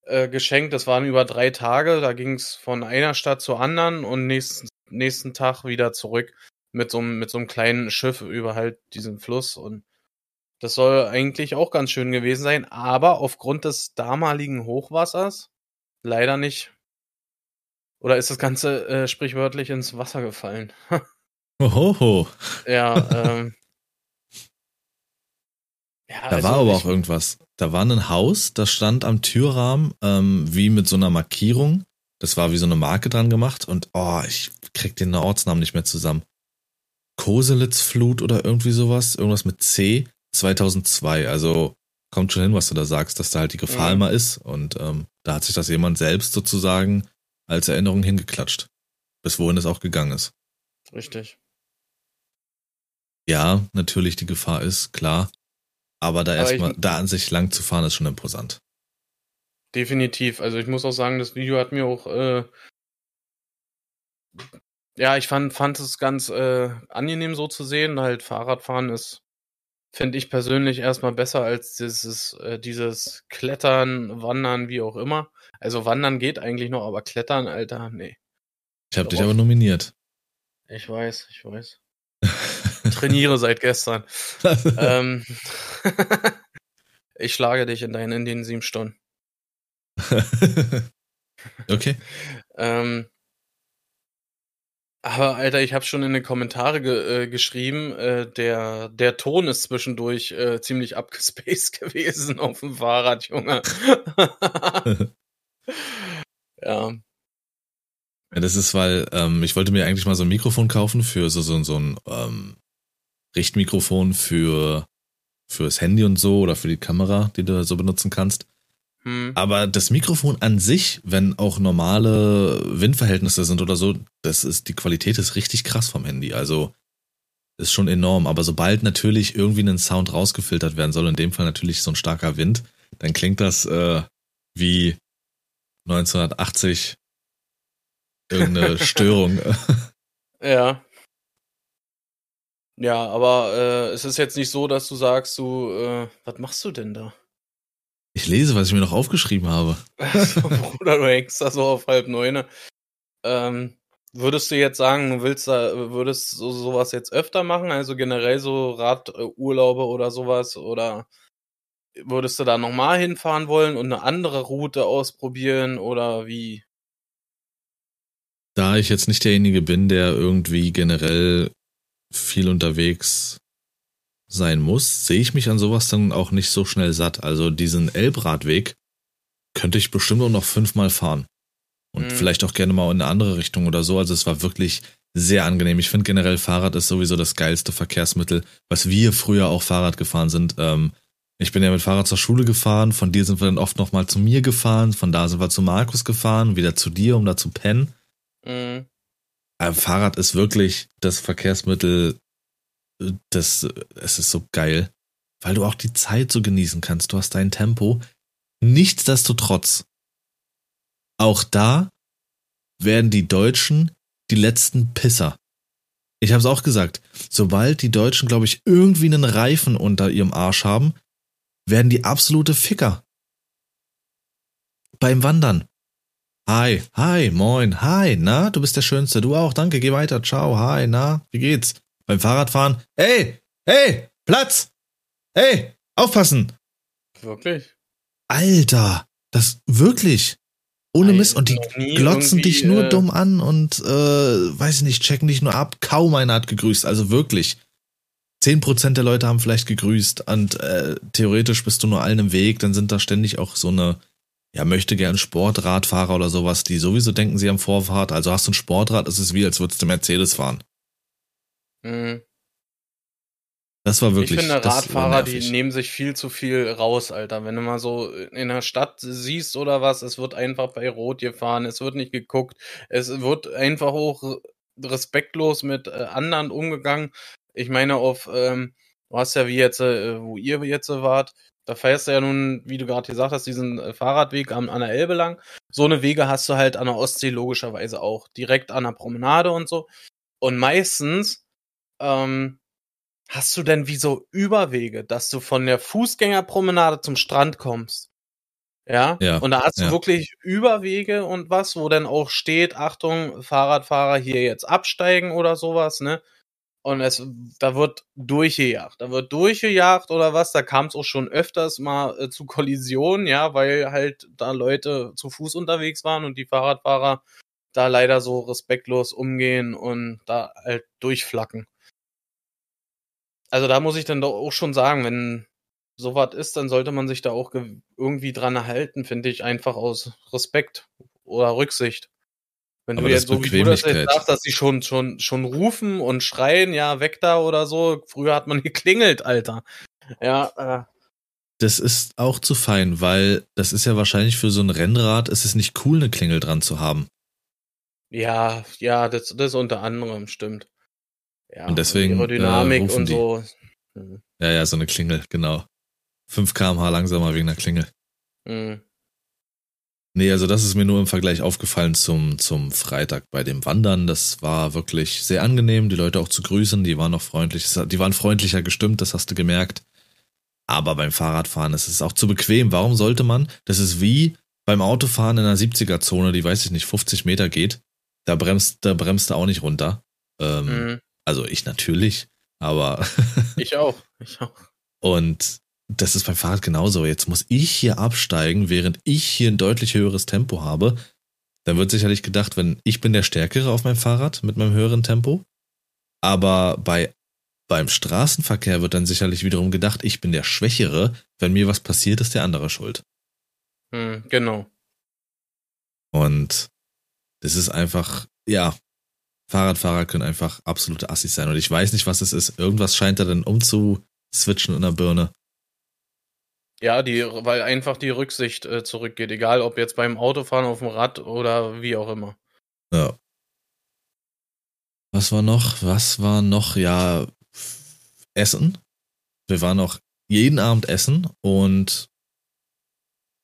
Speaker 2: äh, geschenkt. Das waren über drei Tage. Da ging es von einer Stadt zur anderen und nächsten, nächsten Tag wieder zurück mit so, mit so einem kleinen Schiff über halt diesen Fluss. Und das soll eigentlich auch ganz schön gewesen sein. Aber aufgrund des damaligen Hochwassers leider nicht. Oder ist das Ganze äh, sprichwörtlich ins Wasser gefallen?
Speaker 1: Ohoho.
Speaker 2: Ja, ähm,
Speaker 1: ja, da also war aber auch irgendwas. Da war ein Haus, das stand am Türrahmen ähm, wie mit so einer Markierung. Das war wie so eine Marke dran gemacht und oh, ich krieg den Ortsnamen nicht mehr zusammen. Koselitzflut oder irgendwie sowas, irgendwas mit C 2002. Also kommt schon hin, was du da sagst, dass da halt die Gefahr mhm. immer ist und ähm, da hat sich das jemand selbst sozusagen als Erinnerung hingeklatscht. Bis wohin es auch gegangen ist.
Speaker 2: Richtig.
Speaker 1: Ja, natürlich die Gefahr ist, klar. Aber da erstmal, da an sich lang zu fahren, ist schon imposant.
Speaker 2: Definitiv. Also ich muss auch sagen, das Video hat mir auch, äh, ja, ich fand, fand es ganz äh, angenehm so zu sehen. Halt Fahrradfahren ist, finde ich persönlich erstmal besser als dieses, äh, dieses Klettern, Wandern, wie auch immer. Also Wandern geht eigentlich noch, aber Klettern, Alter, nee.
Speaker 1: Ich habe dich aber nominiert.
Speaker 2: Ich weiß, ich weiß. trainiere seit gestern. ähm, ich schlage dich in deinen in den sieben Stunden.
Speaker 1: okay.
Speaker 2: ähm, aber Alter, ich habe schon in den Kommentare ge äh, geschrieben, äh, der der Ton ist zwischendurch äh, ziemlich abgespaced gewesen auf dem Fahrrad, Junge. ja.
Speaker 1: Ja, das ist, weil ähm, ich wollte mir eigentlich mal so ein Mikrofon kaufen für so, so, so ein ähm, Richtmikrofon für fürs Handy und so oder für die Kamera, die du so benutzen kannst. Hm. Aber das Mikrofon an sich, wenn auch normale Windverhältnisse sind oder so, das ist die Qualität ist richtig krass vom Handy. Also ist schon enorm. Aber sobald natürlich irgendwie ein Sound rausgefiltert werden soll, in dem Fall natürlich so ein starker Wind, dann klingt das äh, wie 1980 irgendeine Störung.
Speaker 2: Ja. Ja, aber äh, es ist jetzt nicht so, dass du sagst, du, äh, was machst du denn da?
Speaker 1: Ich lese, was ich mir noch aufgeschrieben habe.
Speaker 2: Bruder, du hängst da so auf halb neune. Ähm, würdest du jetzt sagen, du willst da, würdest so sowas jetzt öfter machen, also generell so Radurlaube oder sowas, oder würdest du da nochmal hinfahren wollen und eine andere Route ausprobieren oder wie?
Speaker 1: Da ich jetzt nicht derjenige bin, der irgendwie generell viel unterwegs sein muss, sehe ich mich an sowas dann auch nicht so schnell satt. Also diesen Elbradweg könnte ich bestimmt auch noch fünfmal fahren. Und mhm. vielleicht auch gerne mal in eine andere Richtung oder so. Also es war wirklich sehr angenehm. Ich finde generell Fahrrad ist sowieso das geilste Verkehrsmittel, was wir früher auch Fahrrad gefahren sind. Ähm, ich bin ja mit Fahrrad zur Schule gefahren, von dir sind wir dann oft nochmal zu mir gefahren, von da sind wir zu Markus gefahren, wieder zu dir, um da zu pennen. Mhm. Fahrrad ist wirklich das Verkehrsmittel, das, es ist so geil, weil du auch die Zeit so genießen kannst. Du hast dein Tempo. Nichtsdestotrotz, auch da werden die Deutschen die letzten Pisser. Ich habe es auch gesagt, sobald die Deutschen, glaube ich, irgendwie einen Reifen unter ihrem Arsch haben, werden die absolute Ficker. Beim Wandern. Hi, hi, moin, hi, na, du bist der Schönste, du auch, danke, geh weiter, ciao, hi, na, wie geht's? Beim Fahrradfahren, hey, hey, Platz, hey, aufpassen.
Speaker 2: Wirklich?
Speaker 1: Alter, das wirklich. Ohne Mist. Und die glotzen dich nur äh, dumm an und, äh, weiß ich nicht, checken dich nur ab. Kaum einer hat gegrüßt. Also wirklich. Zehn Prozent der Leute haben vielleicht gegrüßt und äh, theoretisch bist du nur allen im Weg. Dann sind da ständig auch so eine, ja, möchte gern Sportradfahrer oder sowas, die sowieso denken, sie haben Vorfahrt. Also hast du ein Sportrad, ist es wie, als würdest du Mercedes fahren. Mhm. Das war wirklich.
Speaker 2: Ich finde, Radfahrer, die nehmen sich viel zu viel raus, Alter. Wenn du mal so in der Stadt siehst oder was, es wird einfach bei Rot gefahren, es wird nicht geguckt, es wird einfach auch respektlos mit äh, anderen umgegangen. Ich meine, auf, ähm, du hast ja wie jetzt, äh, wo ihr jetzt wart, da fährst du ja nun, wie du gerade gesagt hast, diesen äh, Fahrradweg an, an der Elbe lang. So eine Wege hast du halt an der Ostsee logischerweise auch. Direkt an der Promenade und so. Und meistens, ähm, Hast du denn wie so Überwege, dass du von der Fußgängerpromenade zum Strand kommst? Ja. ja und da hast ja. du wirklich Überwege und was, wo dann auch steht, Achtung, Fahrradfahrer hier jetzt absteigen oder sowas, ne? Und es, da wird durchgejagt. Da wird durchgejagt oder was. Da kam es auch schon öfters mal äh, zu Kollisionen, ja, weil halt da Leute zu Fuß unterwegs waren und die Fahrradfahrer da leider so respektlos umgehen und da halt durchflacken also da muss ich dann doch auch schon sagen, wenn sowas ist, dann sollte man sich da auch irgendwie dran erhalten, finde ich, einfach aus Respekt oder Rücksicht. Wenn Aber du jetzt so wie du das jetzt sagst, dass sie schon, schon, schon rufen und schreien, ja, weg da oder so. Früher hat man geklingelt, Alter. Ja, äh.
Speaker 1: Das ist auch zu fein, weil das ist ja wahrscheinlich für so ein Rennrad, ist es nicht cool, eine Klingel dran zu haben.
Speaker 2: Ja, ja, das, das unter anderem stimmt.
Speaker 1: Ja, und deswegen.
Speaker 2: Aerodynamik äh, und die. so.
Speaker 1: Mhm. Ja, ja, so eine Klingel, genau. 5 kmh langsamer wegen der Klingel. Mhm. Nee, also das ist mir nur im Vergleich aufgefallen zum, zum Freitag bei dem Wandern. Das war wirklich sehr angenehm, die Leute auch zu grüßen. Die waren auch freundlich. Die waren freundlicher gestimmt, das hast du gemerkt. Aber beim Fahrradfahren ist es auch zu bequem. Warum sollte man? Das ist wie beim Autofahren in einer 70er-Zone, die weiß ich nicht, 50 Meter geht. Da bremst, da bremst du auch nicht runter. Ähm, mhm. Also ich natürlich, aber.
Speaker 2: ich auch, ich auch.
Speaker 1: Und das ist beim Fahrrad genauso. Jetzt muss ich hier absteigen, während ich hier ein deutlich höheres Tempo habe. Dann wird sicherlich gedacht, wenn ich bin der Stärkere auf meinem Fahrrad mit meinem höheren Tempo. Aber bei, beim Straßenverkehr wird dann sicherlich wiederum gedacht, ich bin der Schwächere. Wenn mir was passiert, ist der andere schuld.
Speaker 2: Hm, genau.
Speaker 1: Und das ist einfach, ja, Fahrradfahrer können einfach absolute Assis sein. Und ich weiß nicht, was es ist. Irgendwas scheint da dann umzuswitchen in der Birne.
Speaker 2: Ja, die, weil einfach die Rücksicht äh, zurückgeht, egal ob jetzt beim Autofahren auf dem Rad oder wie auch immer.
Speaker 1: Ja. Was war noch? Was war noch? Ja, Essen. Wir waren auch jeden Abend essen und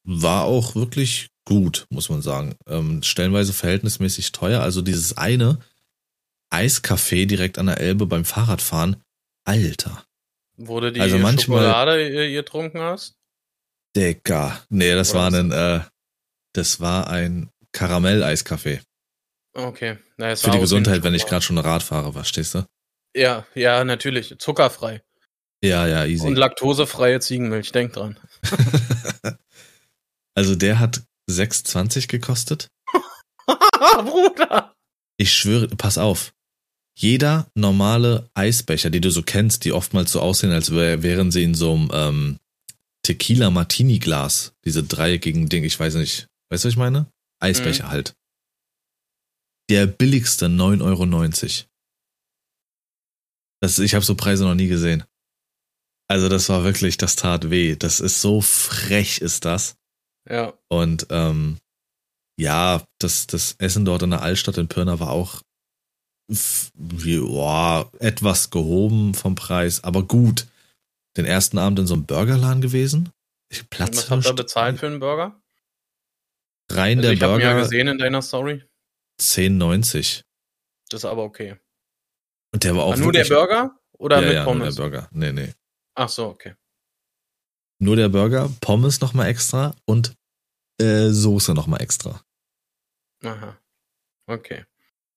Speaker 1: war auch wirklich gut, muss man sagen. Ähm, stellenweise verhältnismäßig teuer. Also dieses eine, Eiscafé direkt an der Elbe beim Fahrradfahren. Alter.
Speaker 2: Wurde die also manchmal, Schokolade getrunken hast?
Speaker 1: Digga. Nee, das Oder war ein, äh, das war ein Karamell-Eiskaffee.
Speaker 2: Okay.
Speaker 1: Na, Für die Gesundheit, wenn ich gerade schon Rad fahre, verstehst du?
Speaker 2: Ja, ja, natürlich. Zuckerfrei.
Speaker 1: Ja, ja, easy.
Speaker 2: Und laktosefreie Ziegenmilch, denk dran.
Speaker 1: also der hat 6,20 gekostet.
Speaker 2: Bruder!
Speaker 1: Ich schwöre, pass auf. Jeder normale Eisbecher, die du so kennst, die oftmals so aussehen, als wären sie in so einem ähm, Tequila Martini Glas, diese dreieckigen Ding, ich weiß nicht, weißt du, was ich meine? Eisbecher mhm. halt. der billigste 9,90 Euro. Das, ich habe so Preise noch nie gesehen. Also das war wirklich, das tat weh. Das ist so frech, ist das.
Speaker 2: Ja.
Speaker 1: Und ähm, ja, das, das Essen dort in der Altstadt in Pirna war auch ja, etwas gehoben vom Preis, aber gut. Den ersten Abend in so einem Burgerladen gewesen.
Speaker 2: Ich Platz Was habt ihr bezahlt für einen Burger?
Speaker 1: Rein also der
Speaker 2: ich
Speaker 1: Burger. Ich
Speaker 2: habe ja gesehen in deiner Story.
Speaker 1: 10,90.
Speaker 2: Das ist aber okay.
Speaker 1: Und der war auch.
Speaker 2: War nur der Burger? Oder
Speaker 1: ja,
Speaker 2: mit
Speaker 1: ja,
Speaker 2: Pommes?
Speaker 1: Nur der Burger. Nee, nee.
Speaker 2: Ach so, okay.
Speaker 1: Nur der Burger, Pommes nochmal extra und äh, Soße nochmal extra.
Speaker 2: Aha. Okay.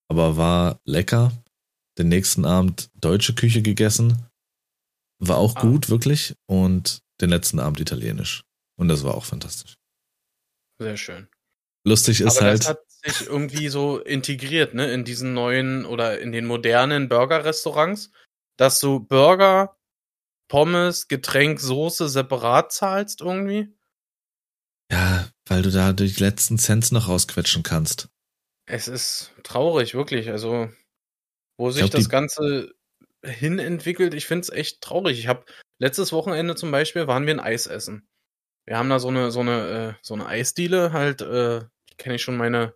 Speaker 1: Aber war lecker. Den nächsten Abend deutsche Küche gegessen. War auch ah. gut, wirklich. Und den letzten Abend italienisch. Und das war auch fantastisch.
Speaker 2: Sehr schön.
Speaker 1: Lustig ist
Speaker 2: Aber
Speaker 1: halt.
Speaker 2: Das hat sich irgendwie so integriert, ne, in diesen neuen oder in den modernen Burger-Restaurants, dass du Burger, Pommes, Getränk, Soße separat zahlst irgendwie.
Speaker 1: Ja, weil du da die letzten Cents noch rausquetschen kannst.
Speaker 2: Es ist traurig, wirklich. Also, wo sich glaub, das Ganze hin entwickelt, ich finde es echt traurig. Ich habe letztes Wochenende zum Beispiel waren wir ein Eis essen. Wir haben da so eine so eine äh, so eine Eisdiele halt, äh, kenne ich schon meine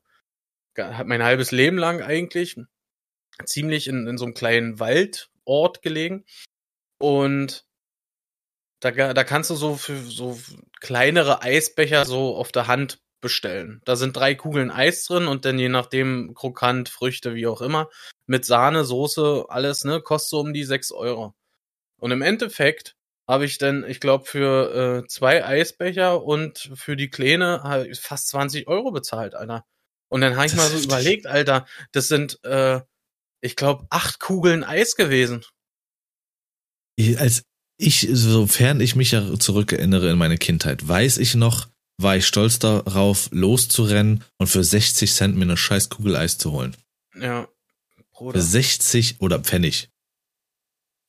Speaker 2: mein halbes Leben lang eigentlich ziemlich in, in so einem kleinen Waldort gelegen und da, da kannst du so für so kleinere Eisbecher so auf der Hand bestellen. Da sind drei Kugeln Eis drin und dann je nachdem krokant, Früchte, wie auch immer, mit Sahne, Soße, alles, ne, kostet so um die sechs Euro. Und im Endeffekt habe ich dann, ich glaube, für äh, zwei Eisbecher und für die Kleine fast 20 Euro bezahlt, Alter. Und dann habe ich mal so überlegt, Alter, das sind, äh, ich glaube, acht Kugeln Eis gewesen.
Speaker 1: Als ich, sofern ich mich ja zurückerinnere in meine Kindheit, weiß ich noch, war ich stolz darauf, loszurennen und für 60 Cent mir eine scheiß Kugel Eis zu holen.
Speaker 2: Ja. Bruder.
Speaker 1: Für 60 oder Pfennig.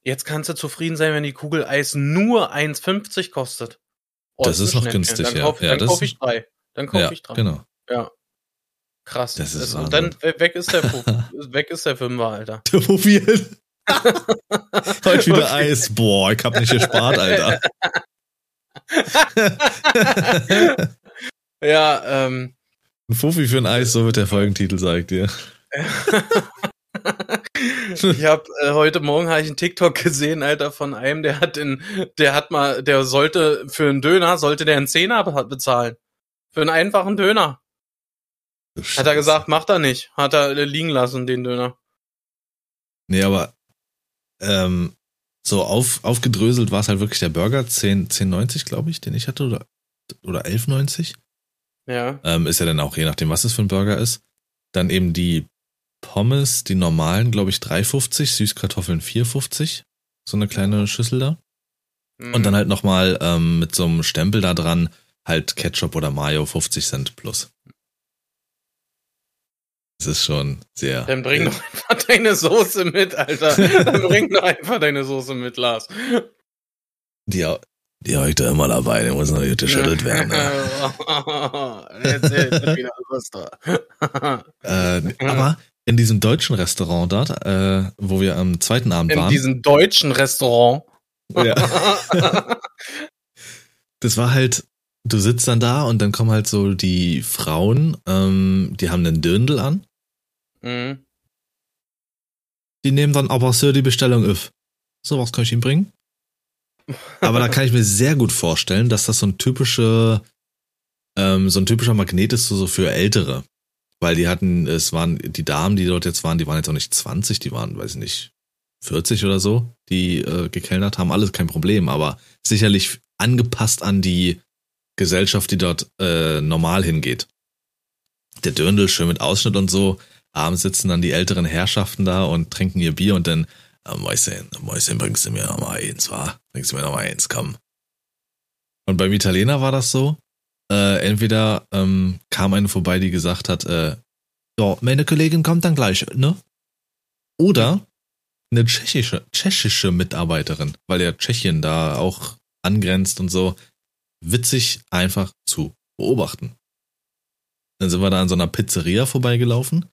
Speaker 2: Jetzt kannst du zufrieden sein, wenn die Kugel Eis nur 1,50 kostet.
Speaker 1: Oh, das, ist noch günstig,
Speaker 2: dann
Speaker 1: ja.
Speaker 2: Kauf,
Speaker 1: ja
Speaker 2: dann kaufe ich drei. Dann kaufe
Speaker 1: ja,
Speaker 2: ich drei.
Speaker 1: Genau.
Speaker 2: Ja. Krass.
Speaker 1: Das ist
Speaker 2: und dann weg ist der weg ist der Fünfer, Alter.
Speaker 1: Der Fuffi. Heute wieder Eis. Boah, ich hab nicht gespart, Alter.
Speaker 2: ja, ähm.
Speaker 1: Ein Fuffi für ein Eis, so wird der Folgentitel, sag ich dir.
Speaker 2: ich habe äh, heute Morgen habe ich einen TikTok gesehen, Alter, von einem, der hat in, der hat mal, der sollte für einen Döner sollte der einen Zehner bezahlen, für einen einfachen Döner. Hat er gesagt, macht er nicht, hat er liegen lassen den Döner.
Speaker 1: Nee, aber ähm, so auf, aufgedröselt war es halt wirklich der Burger, 10, 10,90 glaube ich, den ich hatte, oder, oder 11,90.
Speaker 2: Ja.
Speaker 1: Ähm, ist ja dann auch je nachdem, was es für ein Burger ist. Dann eben die Pommes, die normalen, glaube ich, 3,50, Süßkartoffeln 4,50. So eine kleine Schüssel da. Mhm. Und dann halt nochmal ähm, mit so einem Stempel da dran, halt Ketchup oder Mayo 50 Cent plus. Das ist schon sehr.
Speaker 2: Dann bring doch einfach deine Soße mit, Alter. Dann bring doch einfach deine Soße mit, Lars.
Speaker 1: Die, die habe ich da immer dabei, die muss noch nicht geschüttelt werden.
Speaker 2: Was
Speaker 1: äh, aber in diesem deutschen Restaurant dort, äh, wo wir am zweiten Abend
Speaker 2: in
Speaker 1: waren.
Speaker 2: In diesem deutschen Restaurant.
Speaker 1: Ja. das war halt, du sitzt dann da und dann kommen halt so die Frauen, ähm, die haben einen Dirndl an
Speaker 2: Mhm.
Speaker 1: Die nehmen dann aber so die Bestellung auf. So, was kann ich Ihnen bringen? Aber da kann ich mir sehr gut vorstellen, dass das so ein typischer, ähm, so ein typischer Magnet ist, so, so für Ältere. Weil die hatten, es waren, die Damen, die dort jetzt waren, die waren jetzt auch nicht 20, die waren, weiß ich nicht, 40 oder so, die äh, gekellnert haben, alles kein Problem, aber sicherlich angepasst an die Gesellschaft, die dort äh, normal hingeht. Der Dirndl schön mit Ausschnitt und so, abends sitzen dann die älteren Herrschaften da und trinken ihr Bier und dann, äh, Mäuschen, Mäuschen, bringst du mir noch mal eins, wa? Bringst du mir noch mal eins, komm. Und beim Italiener war das so, äh, entweder ähm, kam eine vorbei, die gesagt hat, äh, ja, meine Kollegin kommt dann gleich, ne? Oder eine tschechische, tschechische Mitarbeiterin, weil ja Tschechien da auch angrenzt und so, witzig einfach zu beobachten. Dann sind wir da an so einer Pizzeria vorbeigelaufen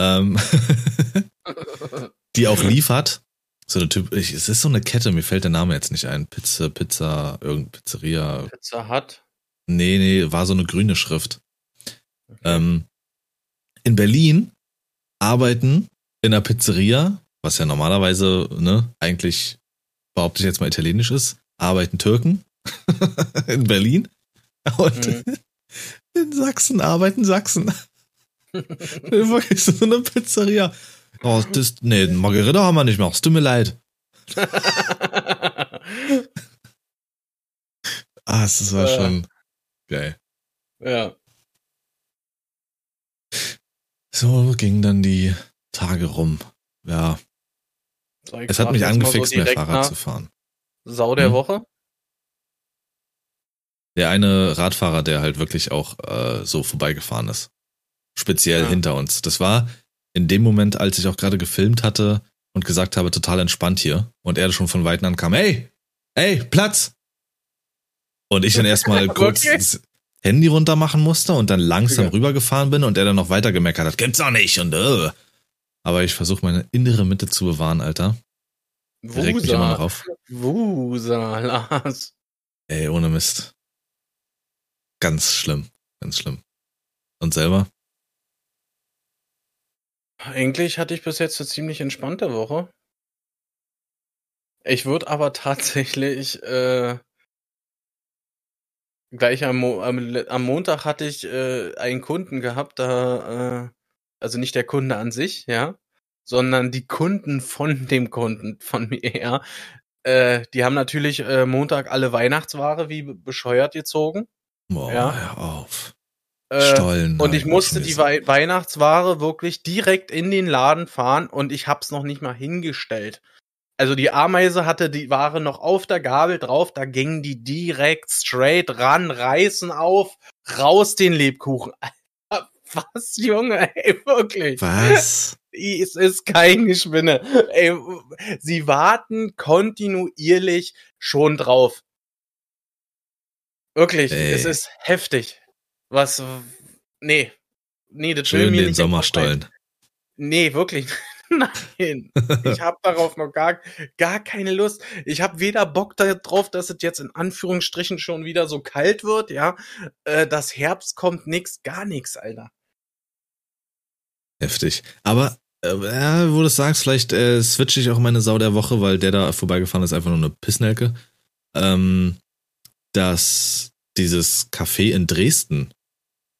Speaker 1: ähm, die auch liefert. So eine Typ, ich, es ist so eine Kette, mir fällt der Name jetzt nicht ein. Pizza, Pizza, irgendein Pizzeria.
Speaker 2: Pizza hat.
Speaker 1: Nee, nee, war so eine grüne Schrift. Ähm, in Berlin arbeiten in einer Pizzeria, was ja normalerweise, ne, eigentlich behaupte ich jetzt mal italienisch ist, arbeiten Türken in Berlin. Und mhm. in Sachsen arbeiten Sachsen. Wirklich so eine Pizzeria. Oh, das, nee, Margarita haben wir nicht mehr. Es tut mir leid. ah, das war äh, schon geil.
Speaker 2: Ja.
Speaker 1: So gingen dann die Tage rum. Ja. Es hat mich angefixt, so mehr Fahrrad zu fahren.
Speaker 2: Sau der hm? Woche?
Speaker 1: Der eine Radfahrer, der halt wirklich auch äh, so vorbeigefahren ist. Speziell ja. hinter uns. Das war in dem Moment, als ich auch gerade gefilmt hatte und gesagt habe, total entspannt hier. Und er schon von Weitem ankam, hey, hey, Platz! Und ich dann erstmal kurz okay. das Handy runter machen musste und dann langsam ja. rübergefahren bin und er dann noch weiter gemeckert hat, gibt's doch nicht und äh. Aber ich versuche meine innere Mitte zu bewahren, Alter.
Speaker 2: Wusa. Regt mich immer noch auf. Wusa, Lars.
Speaker 1: Ey, ohne Mist. Ganz schlimm. Ganz schlimm. Und selber?
Speaker 2: Eigentlich hatte ich bis jetzt eine ziemlich entspannte Woche. Ich würde aber tatsächlich äh, gleich am, Mo am, am, Montag hatte ich äh, einen Kunden gehabt, da äh, also nicht der Kunde an sich, ja, sondern die Kunden von dem Kunden von mir her. Äh, die haben natürlich äh, Montag alle Weihnachtsware wie bescheuert gezogen.
Speaker 1: Boah, ja. hör auf.
Speaker 2: Äh, Stollen. Und ich musste die We Weihnachtsware wirklich direkt in den Laden fahren und ich hab's noch nicht mal hingestellt. Also die Ameise hatte die Ware noch auf der Gabel drauf, da ging die direkt straight ran, reißen auf, raus den Lebkuchen. Was, Junge, ey, wirklich.
Speaker 1: Was?
Speaker 2: Es ist kein Gespinne. Ey, sie warten kontinuierlich schon drauf. Wirklich, ey. es ist heftig. Was, nee. Nee, das
Speaker 1: Schön will mir den Sommerstollen.
Speaker 2: Nee, wirklich. Nein, ich habe darauf noch gar, gar keine Lust. Ich habe weder Bock darauf, dass es jetzt in Anführungsstrichen schon wieder so kalt wird, ja. Äh, das Herbst kommt nix, gar nix, Alter.
Speaker 1: Heftig. Aber äh, wo du es sagst, vielleicht äh, switche ich auch meine Sau der Woche, weil der da vorbeigefahren ist einfach nur eine Pissnelke. Ähm, dass dieses Café in Dresden,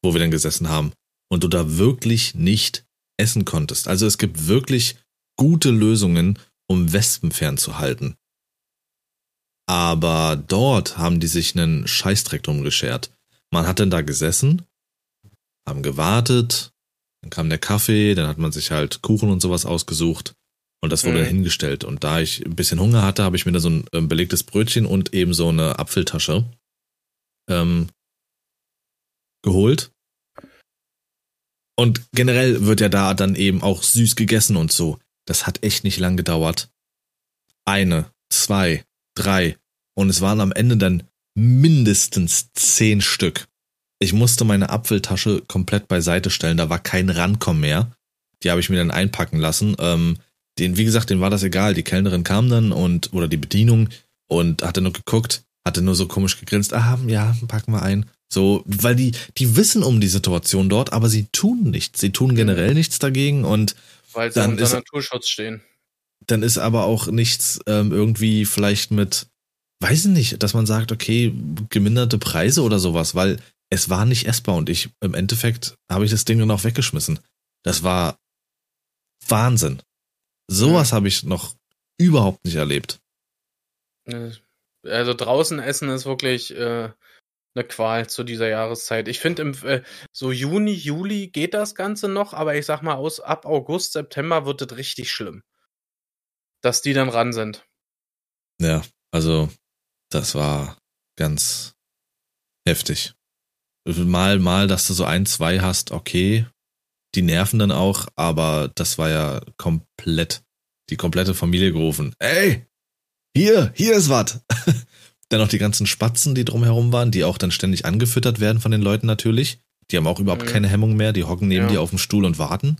Speaker 1: wo wir dann gesessen haben, und du da wirklich nicht essen konntest. Also es gibt wirklich gute Lösungen, um Wespen fernzuhalten. Aber dort haben die sich einen Scheißdreck drum geschert. Man hat dann da gesessen, haben gewartet, dann kam der Kaffee, dann hat man sich halt Kuchen und sowas ausgesucht und das wurde mhm. hingestellt. Und da ich ein bisschen Hunger hatte, habe ich mir da so ein ähm, belegtes Brötchen und eben so eine Apfeltasche ähm, geholt. Und generell wird ja da dann eben auch süß gegessen und so. Das hat echt nicht lang gedauert. Eine, zwei, drei. Und es waren am Ende dann mindestens zehn Stück. Ich musste meine Apfeltasche komplett beiseite stellen, da war kein Rankommen mehr. Die habe ich mir dann einpacken lassen. Ähm, den, wie gesagt, denen war das egal. Die Kellnerin kam dann und, oder die Bedienung und hatte nur geguckt, hatte nur so komisch gegrinst, ah, ja, packen wir ein. So, weil die, die wissen um die Situation dort, aber sie tun nichts. Sie tun generell nichts dagegen und
Speaker 2: weil sie dann unter ist, Naturschutz stehen.
Speaker 1: Dann ist aber auch nichts ähm, irgendwie vielleicht mit, weiß ich nicht, dass man sagt, okay, geminderte Preise oder sowas, weil es war nicht essbar und ich, im Endeffekt habe ich das Ding dann auch weggeschmissen. Das war Wahnsinn. Sowas mhm. habe ich noch überhaupt nicht erlebt.
Speaker 2: Also draußen essen ist wirklich äh, eine Qual zu dieser Jahreszeit. Ich finde, äh, so Juni, Juli geht das Ganze noch, aber ich sag mal, aus ab August, September wird es richtig schlimm. Dass die dann ran sind.
Speaker 1: Ja, also das war ganz heftig mal, mal, dass du so ein, zwei hast, okay, die nerven dann auch, aber das war ja komplett, die komplette Familie gerufen. Ey, hier, hier ist was. dann noch die ganzen Spatzen, die drumherum waren, die auch dann ständig angefüttert werden von den Leuten natürlich. Die haben auch überhaupt mhm. keine Hemmung mehr, die hocken neben ja. dir auf dem Stuhl und warten.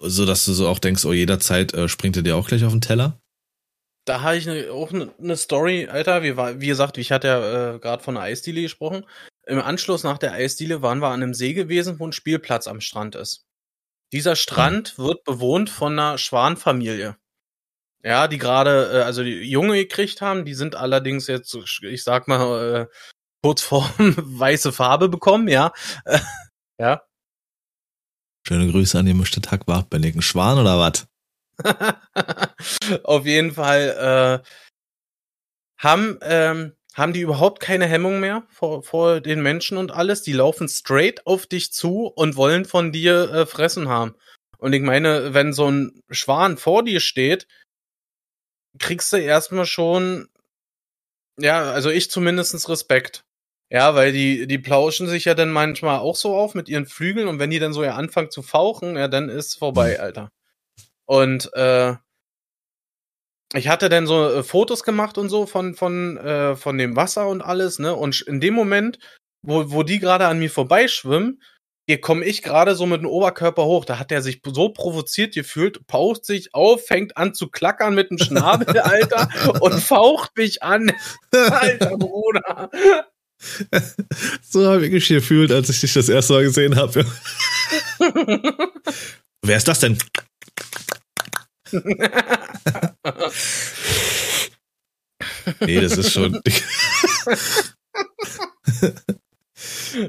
Speaker 1: so dass du so auch denkst, oh, jederzeit äh, springt er dir auch gleich auf den Teller?
Speaker 2: Da habe ich ne, auch eine ne Story, Alter. Wie, war, wie gesagt, ich hatte ja äh, gerade von der Eisdiele gesprochen. Im Anschluss nach der Eisdiele waren wir an einem See gewesen, wo ein Spielplatz am Strand ist. Dieser Strand wird bewohnt von einer Schwanfamilie. Ja, die gerade, äh, also die Junge gekriegt haben, die sind allerdings jetzt, ich sag mal, äh, kurz vor weiße Farbe bekommen, ja. ja.
Speaker 1: Schöne Grüße an die Mischte Tag war. Bin ich ein Schwan oder was?
Speaker 2: Auf jeden Fall äh, haben ähm, haben die überhaupt keine Hemmung mehr vor, vor den Menschen und alles. Die laufen straight auf dich zu und wollen von dir äh, fressen haben. Und ich meine, wenn so ein Schwan vor dir steht, kriegst du erstmal schon, ja, also ich zumindestens Respekt. Ja, weil die, die plauschen sich ja dann manchmal auch so auf mit ihren Flügeln und wenn die dann so ja anfangen zu fauchen, ja, dann ist vorbei, Alter. Und äh, ich hatte dann so äh, Fotos gemacht und so von, von, äh, von dem Wasser und alles, ne? Und in dem Moment, wo, wo die gerade an mir vorbeischwimmen, hier komme ich gerade so mit dem Oberkörper hoch. Da hat er sich so provoziert gefühlt, paucht sich auf, fängt an zu klackern mit dem Schnabel, Alter, und faucht mich an. Alter Bruder.
Speaker 1: So habe ich mich gefühlt, als ich dich das erste Mal gesehen habe. Wer ist das denn? nee, das ist schon.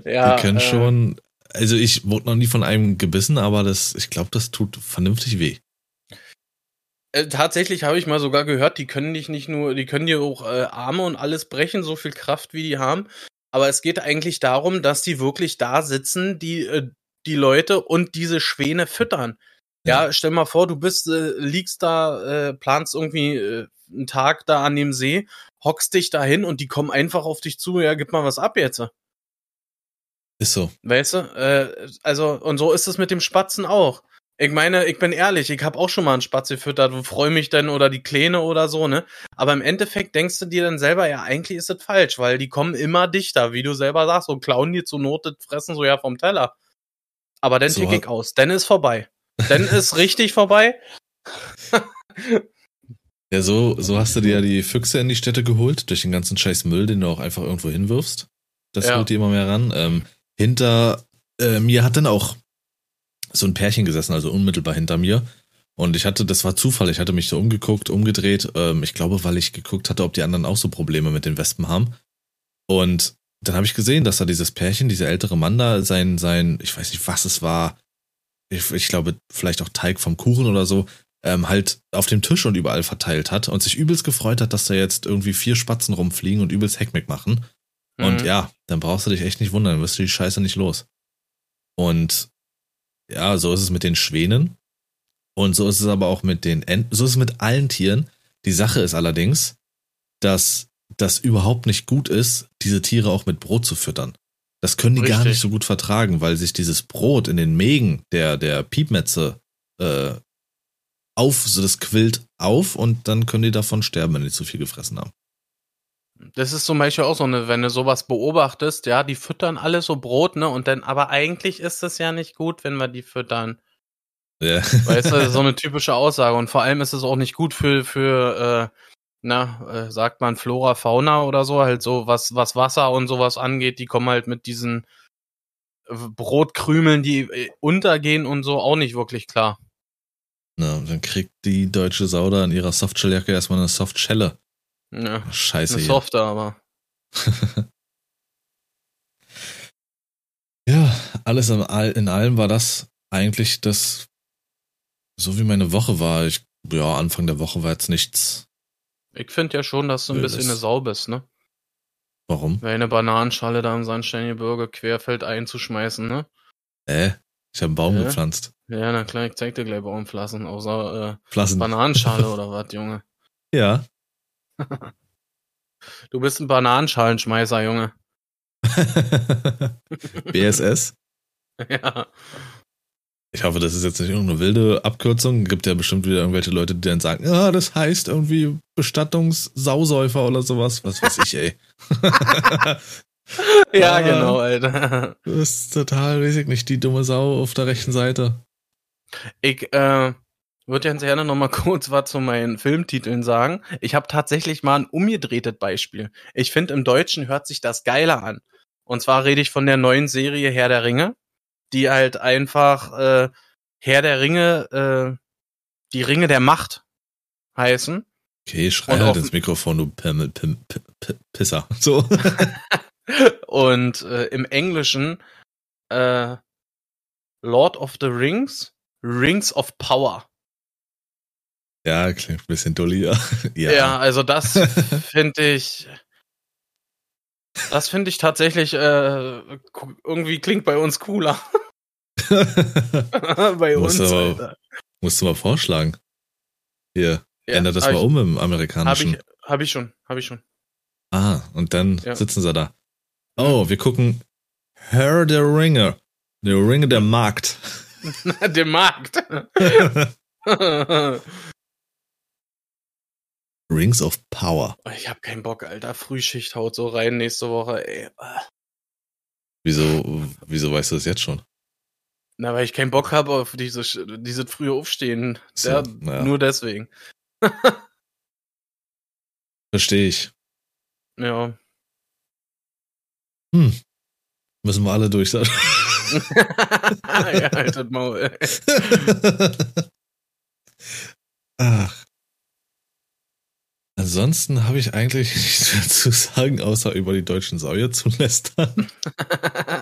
Speaker 1: ja, die können äh, schon. Also ich wurde noch nie von einem gebissen, aber das, ich glaube, das tut vernünftig weh.
Speaker 2: Äh, tatsächlich habe ich mal sogar gehört, die können dich nicht nur, die können dir auch äh, Arme und alles brechen, so viel Kraft wie die haben. Aber es geht eigentlich darum, dass die wirklich da sitzen, die, äh, die Leute und diese Schwäne füttern. Ja, stell mal vor, du bist, äh, liegst da, äh, planst irgendwie äh, einen Tag da an dem See, hockst dich da hin und die kommen einfach auf dich zu, ja, gib mal was ab jetzt.
Speaker 1: Ist so.
Speaker 2: Weißt du? Äh, also, und so ist es mit dem Spatzen auch. Ich meine, ich bin ehrlich, ich habe auch schon mal einen Spatz gefüttert und freue mich dann oder die Kläne oder so, ne? Aber im Endeffekt denkst du dir dann selber, ja, eigentlich ist das falsch, weil die kommen immer dichter, wie du selber sagst, und klauen dir zur Not das fressen so ja vom Teller. Aber dann so tick ich aus, dann ist vorbei. Dann ist richtig vorbei.
Speaker 1: ja, so, so hast du dir ja die Füchse in die Städte geholt, durch den ganzen scheiß Müll, den du auch einfach irgendwo hinwirfst. Das ja. holt die immer mehr ran. Ähm, hinter äh, mir hat dann auch so ein Pärchen gesessen, also unmittelbar hinter mir. Und ich hatte, das war Zufall, ich hatte mich so umgeguckt, umgedreht. Ähm, ich glaube, weil ich geguckt hatte, ob die anderen auch so Probleme mit den Wespen haben. Und dann habe ich gesehen, dass da dieses Pärchen, dieser ältere Mann da, sein, sein, ich weiß nicht, was es war, ich, ich glaube, vielleicht auch Teig vom Kuchen oder so, ähm, halt auf dem Tisch und überall verteilt hat und sich übelst gefreut hat, dass da jetzt irgendwie vier Spatzen rumfliegen und übelst Heckmeck machen. Mhm. Und ja, dann brauchst du dich echt nicht wundern, dann wirst du die Scheiße nicht los. Und ja, so ist es mit den Schwänen. Und so ist es aber auch mit den Enten. So ist es mit allen Tieren. Die Sache ist allerdings, dass das überhaupt nicht gut ist, diese Tiere auch mit Brot zu füttern. Das können die Richtig. gar nicht so gut vertragen, weil sich dieses Brot in den Mägen der, der Piepmetze äh, auf, so das quillt auf und dann können die davon sterben, wenn die zu viel gefressen haben.
Speaker 2: Das ist zum Beispiel auch so eine, wenn du sowas beobachtest, ja, die füttern alle so Brot, ne, und dann, aber eigentlich ist es ja nicht gut, wenn wir die füttern. Ja. Weißt du, so eine typische Aussage. Und vor allem ist es auch nicht gut für, für, äh, na, äh, sagt man Flora, Fauna oder so, halt so, was, was Wasser und sowas angeht, die kommen halt mit diesen äh, Brotkrümeln, die äh, untergehen und so auch nicht wirklich klar.
Speaker 1: Na, dann kriegt die deutsche Sauda in ihrer Softshelljacke erstmal eine Softschelle.
Speaker 2: Ja, Scheiße. Eine Softer, aber.
Speaker 1: ja, alles in, allem war das eigentlich das, so wie meine Woche war. Ich, ja, Anfang der Woche war jetzt nichts
Speaker 2: ich finde ja schon, dass du ein bisschen eine Sau bist, ne?
Speaker 1: Warum?
Speaker 2: Weil eine Bananenschale da im Sandsteingebirge querfeld einzuschmeißen, ne?
Speaker 1: Äh, ich habe einen Baum äh? gepflanzt.
Speaker 2: Ja, na klar, ich zeig dir gleich Baumpflanzen, außer äh. Bananenschale oder was, Junge.
Speaker 1: Ja.
Speaker 2: du bist ein Bananenschalenschmeißer, Junge.
Speaker 1: BSS?
Speaker 2: ja.
Speaker 1: Ich hoffe, das ist jetzt nicht irgendeine wilde Abkürzung. Gibt ja bestimmt wieder irgendwelche Leute, die dann sagen, ja, das heißt irgendwie Bestattungssausäufer oder sowas. Was weiß ich, ey.
Speaker 2: ja, genau, Alter.
Speaker 1: Du bist total, ich nicht, die dumme Sau auf der rechten Seite.
Speaker 2: Ich äh, würde ganz gerne noch mal kurz was zu meinen Filmtiteln sagen. Ich habe tatsächlich mal ein umgedrehtes Beispiel. Ich finde, im Deutschen hört sich das geiler an. Und zwar rede ich von der neuen Serie Herr der Ringe, die halt einfach äh, Herr der Ringe, äh, die Ringe der Macht heißen.
Speaker 1: Okay, schrei halt ins Mikrofon, du Pimmel, Pim, P- P- Pisser. So.
Speaker 2: Und äh, im Englischen äh, Lord of the Rings, Rings of Power.
Speaker 1: Ja, klingt ein bisschen dulli, ja.
Speaker 2: Ja, also das finde ich. Das finde ich tatsächlich äh, irgendwie klingt bei uns cooler. bei
Speaker 1: Muss
Speaker 2: uns.
Speaker 1: aber-. Musst du mal vorschlagen. Hier,
Speaker 2: Ja,
Speaker 1: ändert das mal
Speaker 2: ich,
Speaker 1: um im amerikanischen.
Speaker 2: ich, hab ich schon, hab ich schon.
Speaker 1: Ah, und dann
Speaker 2: Ja.
Speaker 1: sitzen sie da. Oh, wir gucken Herr der Ringe. Der Ringe der Markt.
Speaker 2: Der Markt.
Speaker 1: Rings of Power.
Speaker 2: ich hab keinen Bock, Alter. Frühschicht haut so rein nächste Woche, ey.
Speaker 1: Wieso, wieso weißt du das jetzt schon?
Speaker 2: Na, weil ich keinen Bock habe auf diese, diese frühe Aufstehen.
Speaker 1: So,
Speaker 2: ja,
Speaker 1: naja.
Speaker 2: Nur deswegen.
Speaker 1: Verstehe ich.
Speaker 2: Ja.
Speaker 1: Hm. Müssen wir alle durch sein.
Speaker 2: ja, haltet Maul.
Speaker 1: Ach. Ansonsten habe ich eigentlich nichts mehr zu sagen, außer über die deutschen Säue zu lästern.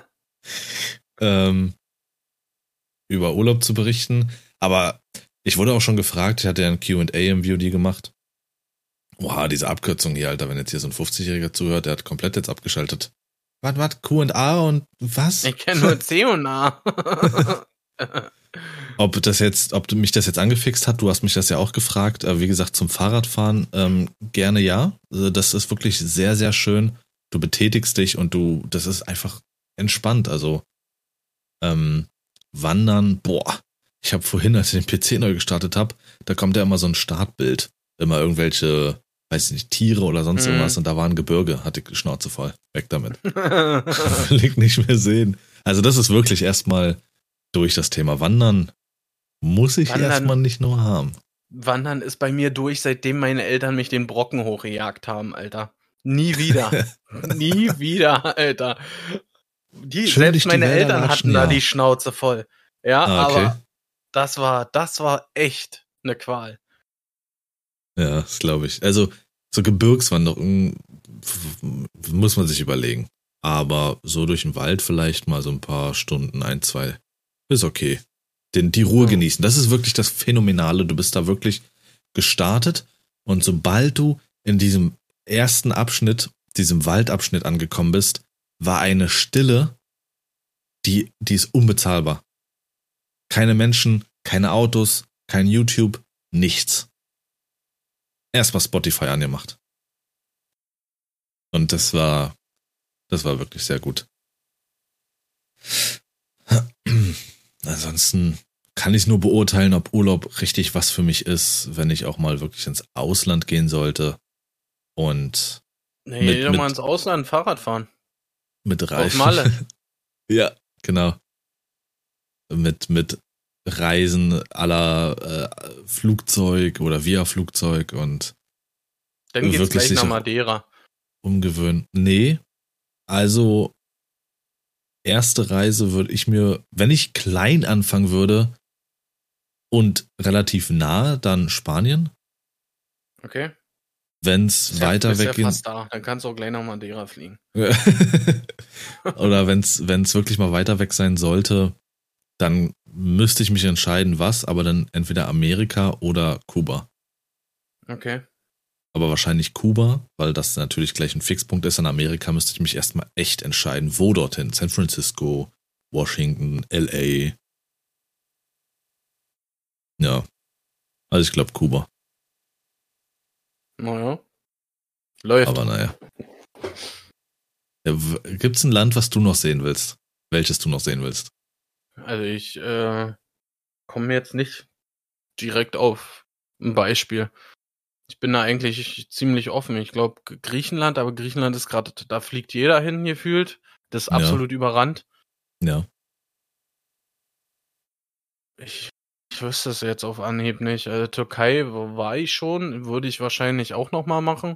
Speaker 1: ähm, über Urlaub zu berichten. Aber ich wurde auch schon gefragt, ich hatte ja ein QA im VOD gemacht. Oha, diese Abkürzung hier, Alter, wenn jetzt hier so ein 50-Jähriger zuhört, der hat komplett jetzt abgeschaltet. Was, was, QA und was?
Speaker 2: Ich kenne nur C und A.
Speaker 1: Ob das jetzt, ob du mich das jetzt angefixt hat, du hast mich das ja auch gefragt. Äh, wie gesagt, zum Fahrradfahren ähm, gerne ja. Also das ist wirklich sehr, sehr schön. Du betätigst dich und du, das ist einfach entspannt. Also ähm, Wandern, boah. Ich habe vorhin, als ich den PC neu gestartet habe, da kommt ja immer so ein Startbild. Immer irgendwelche, weiß ich nicht, Tiere oder sonst
Speaker 2: Mhm.
Speaker 1: irgendwas und da war ein Gebirge, hatte ich die Schnauze voll. Weg damit. Will ich nicht mehr sehen. Also das ist wirklich erstmal durch das Thema Wandern muss ich
Speaker 2: Wandern-
Speaker 1: erstmal nicht nur haben.
Speaker 2: Wandern ist bei mir durch, seitdem meine Eltern mich den Brocken hochgejagt haben, Alter. Nie wieder. Nie wieder, Alter. Die,
Speaker 1: Schön
Speaker 2: selbst meine Eltern hatten da
Speaker 1: ja.
Speaker 2: die Schnauze voll. Ja,
Speaker 1: Ah, okay.
Speaker 2: aber das war, das war echt eine Qual.
Speaker 1: Ja, das glaube ich. Also so f- muss man sich überlegen. Aber so durch den Wald vielleicht mal so ein paar Stunden, ein, zwei, ist okay. Den, die Ruhe
Speaker 2: Ja.
Speaker 1: genießen. Das ist wirklich das Phänomenale. Du bist da wirklich gestartet und sobald du in diesem ersten Abschnitt, diesem Waldabschnitt angekommen bist, war eine Stille, die, die ist unbezahlbar. Keine Menschen, keine Autos, kein YouTube, nichts. Erstmal Spotify angemacht. Und das war, das war wirklich sehr gut. Ansonsten kann ich nur beurteilen, ob Urlaub richtig was für mich ist, wenn ich auch mal wirklich ins Ausland gehen sollte und
Speaker 2: Nee,
Speaker 1: Mit-
Speaker 2: doch
Speaker 1: mit-
Speaker 2: mal ins Ausland Fahrrad fahren.
Speaker 1: mit
Speaker 2: Auf
Speaker 1: Reisen.
Speaker 2: Malle.
Speaker 1: ja, genau. Mit, mit Reisen aller äh, Flugzeug oder via Flugzeug und
Speaker 2: Dann geht's gleich nach. Madeira.
Speaker 1: umgewöhnen. Nee, also erste Reise würde ich mir, wenn ich klein anfangen würde und relativ nah, dann Spanien.
Speaker 2: Okay?
Speaker 1: Wenn es
Speaker 2: Ist ja-
Speaker 1: weiter
Speaker 2: ist ja fast da. Dann kannst du auch gleich nach Madeira fliegen.
Speaker 1: oder wenn es wirklich mal weiter weg sein sollte, dann müsste ich mich entscheiden, was, aber dann entweder Amerika oder Kuba.
Speaker 2: Okay.
Speaker 1: Aber wahrscheinlich Kuba, weil das natürlich gleich ein Fixpunkt ist. In Amerika müsste ich mich erstmal echt entscheiden, wo dorthin. San Francisco, Washington, LA. Ja. Also ich glaube Kuba.
Speaker 2: Naja. Läuft.
Speaker 1: Aber naja. Ja, w- Gibt's ein Land, was du noch sehen willst? Welches du noch sehen willst?
Speaker 2: Also ich äh, komme jetzt nicht direkt auf ein Beispiel. Ich bin da eigentlich ziemlich offen. Ich glaube Griechenland, aber Griechenland ist gerade, da fliegt jeder hin gefühlt. Das ist
Speaker 1: Ja.
Speaker 2: absolut überrannt.
Speaker 1: Ja.
Speaker 2: Ich Ich wüsste es jetzt auf Anhieb nicht. Äh, Türkei war ich schon, würde ich wahrscheinlich auch nochmal machen.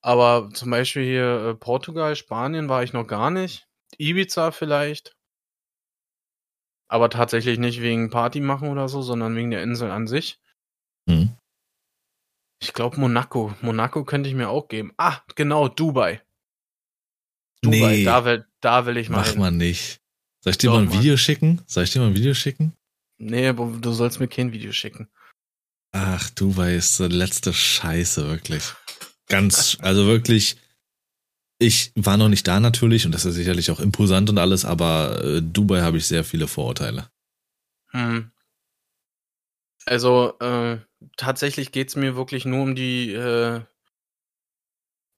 Speaker 2: Aber zum Beispiel hier äh, Portugal, Spanien war ich noch gar nicht. Ibiza vielleicht. Aber tatsächlich nicht wegen Party machen oder so, sondern wegen der Insel an sich.
Speaker 1: Hm.
Speaker 2: Ich glaube Monaco. Monaco könnte ich mir auch geben. Ah, genau, Dubai. Dubai,
Speaker 1: Nee.
Speaker 2: da will, da will ich mal
Speaker 1: Mach
Speaker 2: hin.
Speaker 1: mal nicht. Soll ich dir
Speaker 2: Doch,
Speaker 1: mal ein
Speaker 2: Mann.
Speaker 1: Video schicken? Soll ich dir mal ein Video schicken?
Speaker 2: Nee, aber du sollst mir kein Video schicken.
Speaker 1: Ach, Dubai ist so letzte Scheiße, wirklich. Ganz, also wirklich. Ich war noch nicht da natürlich und das ist sicherlich auch imposant und alles, aber äh, Dubai habe ich sehr viele Vorurteile.
Speaker 2: Hm. Also, äh, tatsächlich geht's mir wirklich nur um die, äh,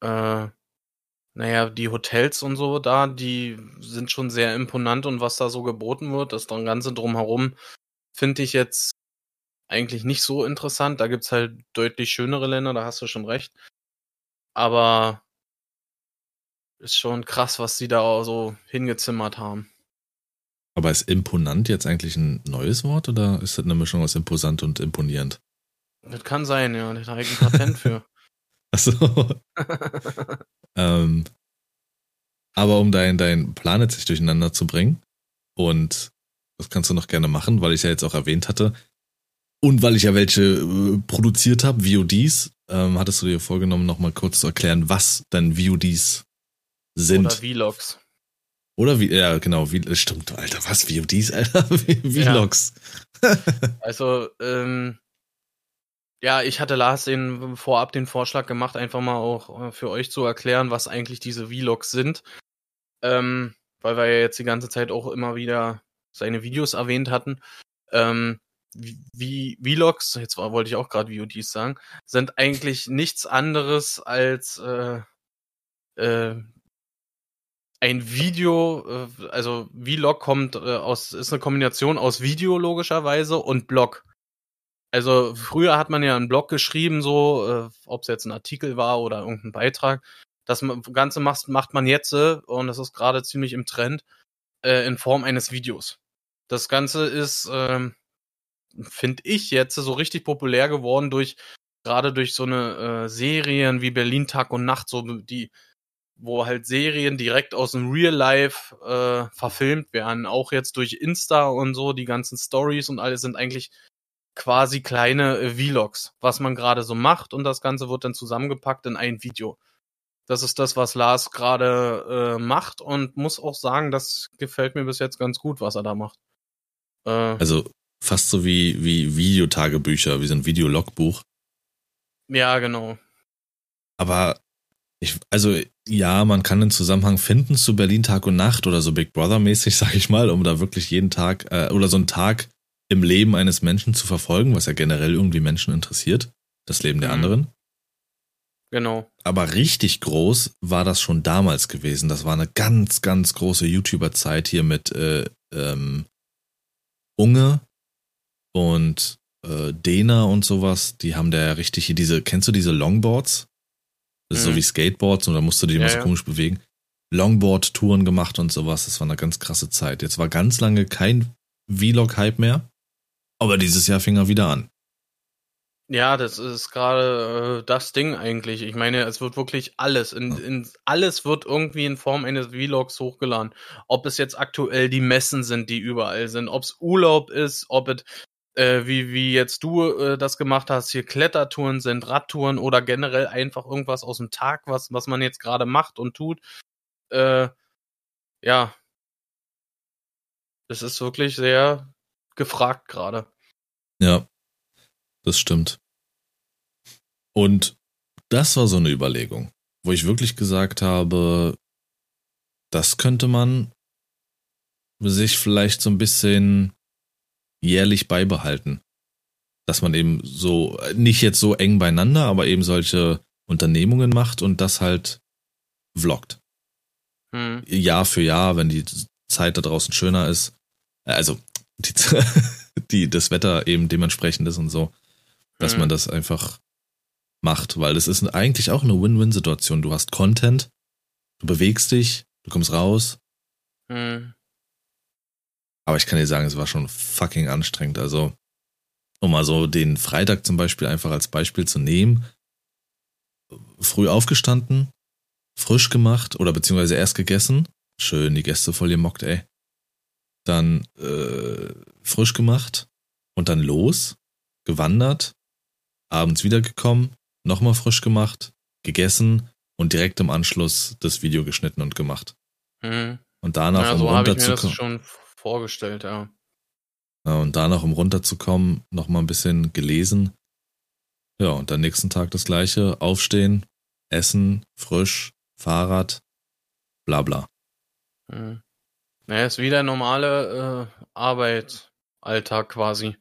Speaker 2: äh, naja, die Hotels und so da, die sind schon sehr imponant und was da so geboten wird, das dann Ganze drumherum, finde ich jetzt eigentlich nicht so interessant. Da gibt's halt deutlich schönere Länder, da hast du schon recht. Aber ist schon krass, was die da so hingezimmert haben.
Speaker 1: Aber ist imponant jetzt eigentlich ein neues Wort oder ist das eine Mischung aus imposant und imponierend?
Speaker 2: Das kann sein, ja. Da habe ich ein Patent für.
Speaker 1: Achso. ähm, aber um dein, dein Plan jetzt nicht durcheinander zu bringen, und das kannst du noch gerne machen, weil ich ja jetzt auch erwähnt hatte, und weil ich ja welche äh, produziert habe, VODs, ähm, hattest du dir vorgenommen, nochmal kurz zu erklären, was denn VODs sind.
Speaker 2: Oder Vlogs.
Speaker 1: Oder wie, ja, genau, wie, stimmt, Alter, was, VODs, Alter, Vlogs.
Speaker 2: Also, ähm, ja, ich hatte Lars den vorab den Vorschlag gemacht, einfach mal auch äh, für euch zu erklären, was eigentlich diese Vlogs sind. Ähm, weil wir ja jetzt die ganze Zeit auch immer wieder seine Videos erwähnt hatten. Ähm, wie Vlogs, jetzt war- wollte ich auch gerade VODs sagen, sind eigentlich nichts anderes als äh, äh, ein Video, äh, also Vlog kommt äh, aus, ist eine Kombination aus Video logischerweise und Blog. Also früher hat man ja einen Blog geschrieben, so, äh, ob es jetzt ein Artikel war oder irgendein Beitrag. Das Ganze macht, macht man jetzt, und das ist gerade ziemlich im Trend, in Form eines Videos. Das Ganze ist, ähm, finde ich jetzt so richtig populär geworden durch, gerade durch so eine Serien wie Berlin Tag und Nacht, so die, wo halt Serien direkt aus dem Real Life äh, verfilmt werden. Auch jetzt durch Insta und so, die ganzen Stories und alles sind eigentlich quasi kleine äh, Vlogs, was man gerade so macht und das Ganze wird dann zusammengepackt in ein Video. Das ist das, was Lars gerade äh, macht und muss auch sagen, das gefällt mir bis jetzt ganz gut, was er da macht. Äh,
Speaker 1: Also fast so wie, wie Videotagebücher, wie so ein Videologbuch.
Speaker 2: ja, genau.
Speaker 1: Aber ich, also ja, man kann einen Zusammenhang finden zu Berlin Tag und Nacht oder so Big Brother mäßig, sag ich mal, um da wirklich jeden Tag äh, oder so einen Tag im Leben eines Menschen zu verfolgen, was ja generell irgendwie Menschen interessiert, das Leben der
Speaker 2: Mhm.
Speaker 1: anderen.
Speaker 2: Genau.
Speaker 1: Aber richtig groß war das schon damals gewesen. Das war eine ganz, ganz große YouTuber-Zeit hier mit äh, ähm, Unge und äh, Dena und sowas. Die haben da ja richtig hier diese, kennst du diese Longboards? Das ist so
Speaker 2: Mhm.
Speaker 1: wie Skateboards und da musst du die immer
Speaker 2: Ja,
Speaker 1: so
Speaker 2: ja.
Speaker 1: komisch bewegen. Longboard-Touren gemacht und sowas. Das war eine ganz krasse Zeit. Jetzt war ganz lange kein Vlog-Hype mehr. Aber dieses Jahr fing er wieder an.
Speaker 2: Ja, das ist gerade äh, das Ding eigentlich. Ich meine, es wird wirklich alles, in, in, alles wird irgendwie in Form eines Vlogs hochgeladen. Ob es jetzt aktuell die Messen sind, die überall sind, ob es Urlaub ist, ob es, äh, wie, wie jetzt du äh, das gemacht hast, hier Klettertouren sind, Radtouren oder generell einfach irgendwas aus dem Tag, was, was man jetzt gerade macht und tut. Äh, ja. Es ist wirklich sehr gefragt gerade.
Speaker 1: Ja, das stimmt. Und das war so eine Überlegung, wo ich wirklich gesagt habe, das könnte man sich vielleicht so ein bisschen jährlich beibehalten. Dass man eben so, nicht jetzt so eng beieinander, aber eben solche Unternehmungen macht und das halt vloggt.
Speaker 2: Hm.
Speaker 1: Jahr für Jahr, wenn die Zeit da draußen schöner ist. Also die, die, das Wetter eben dementsprechend ist und so, dass
Speaker 2: Mhm.
Speaker 1: man das einfach macht, weil das ist eigentlich auch eine Win-Win-Situation. Du hast Content, du bewegst dich, du kommst raus,
Speaker 2: Hm.
Speaker 1: Aber ich kann dir sagen, es war schon fucking anstrengend. Also um mal so den Freitag zum Beispiel einfach als Beispiel zu nehmen, früh aufgestanden, frisch gemacht oder beziehungsweise erst gegessen, schön die Gäste voll gemockt, ey. Dann äh, frisch gemacht und dann los, gewandert, abends wiedergekommen, nochmal frisch gemacht, gegessen und direkt im Anschluss das Video geschnitten und gemacht.
Speaker 2: Mhm.
Speaker 1: Und danach,
Speaker 2: Ja,
Speaker 1: um
Speaker 2: so
Speaker 1: runterzukommen,
Speaker 2: vorgestellt, ja.
Speaker 1: ja, und danach, um runterzukommen, nochmal ein bisschen gelesen. Ja, und dann nächsten Tag das gleiche, aufstehen, essen, frisch, Fahrrad, bla bla.
Speaker 2: Mhm. Naja, ist wieder normale äh, Arbeit, Alltag quasi,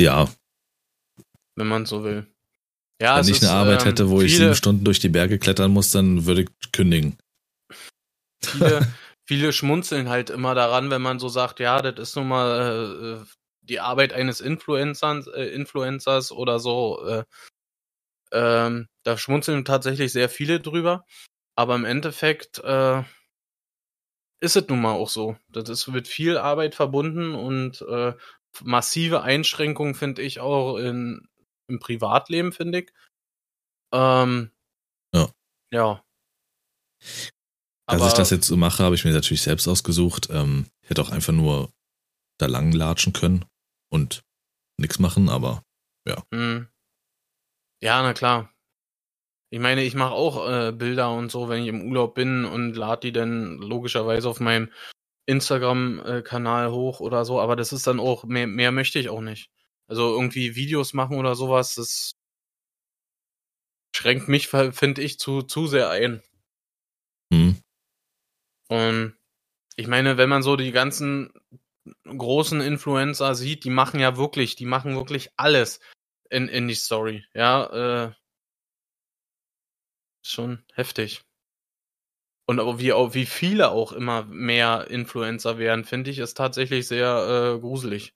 Speaker 1: Ja,
Speaker 2: wenn man so will. Ja,
Speaker 1: wenn ich
Speaker 2: ist,
Speaker 1: eine Arbeit
Speaker 2: ähm,
Speaker 1: hätte, wo ich
Speaker 2: viele,
Speaker 1: sieben Stunden durch die Berge klettern muss, dann würde ich kündigen.
Speaker 2: viele, viele schmunzeln halt immer daran, wenn man so sagt, ja, das ist nun mal äh, die Arbeit eines Influencers, äh, Influencers oder so. Äh, ähm, da schmunzeln tatsächlich sehr viele drüber. Aber im Endeffekt äh, ist es nun mal auch so. Das ist mit viel Arbeit verbunden und äh, massive Einschränkungen finde ich auch in, im Privatleben, finde ich. Ähm,
Speaker 1: Ja.
Speaker 2: Ja.
Speaker 1: Als ich das jetzt so mache, habe ich mir natürlich selbst ausgesucht. Ähm, ich hätte auch einfach nur da lang latschen können und nichts machen, aber
Speaker 2: Hm. Ja, na klar. Ich meine, ich mache auch äh, Bilder und so, wenn ich im Urlaub bin und lade die dann logischerweise auf meinem Instagram-Kanal hoch oder so, aber das ist dann auch, mehr, mehr möchte ich auch nicht. Also irgendwie Videos machen oder sowas, das schränkt mich, finde ich, zu, zu sehr ein.
Speaker 1: hm,
Speaker 2: Und ich meine, wenn man so die ganzen großen Influencer sieht, die machen ja wirklich, die machen wirklich alles in, in die Story. Ja, äh, schon heftig. Und auch wie, auch wie viele auch immer mehr Influencer werden, finde ich, ist tatsächlich sehr äh, gruselig.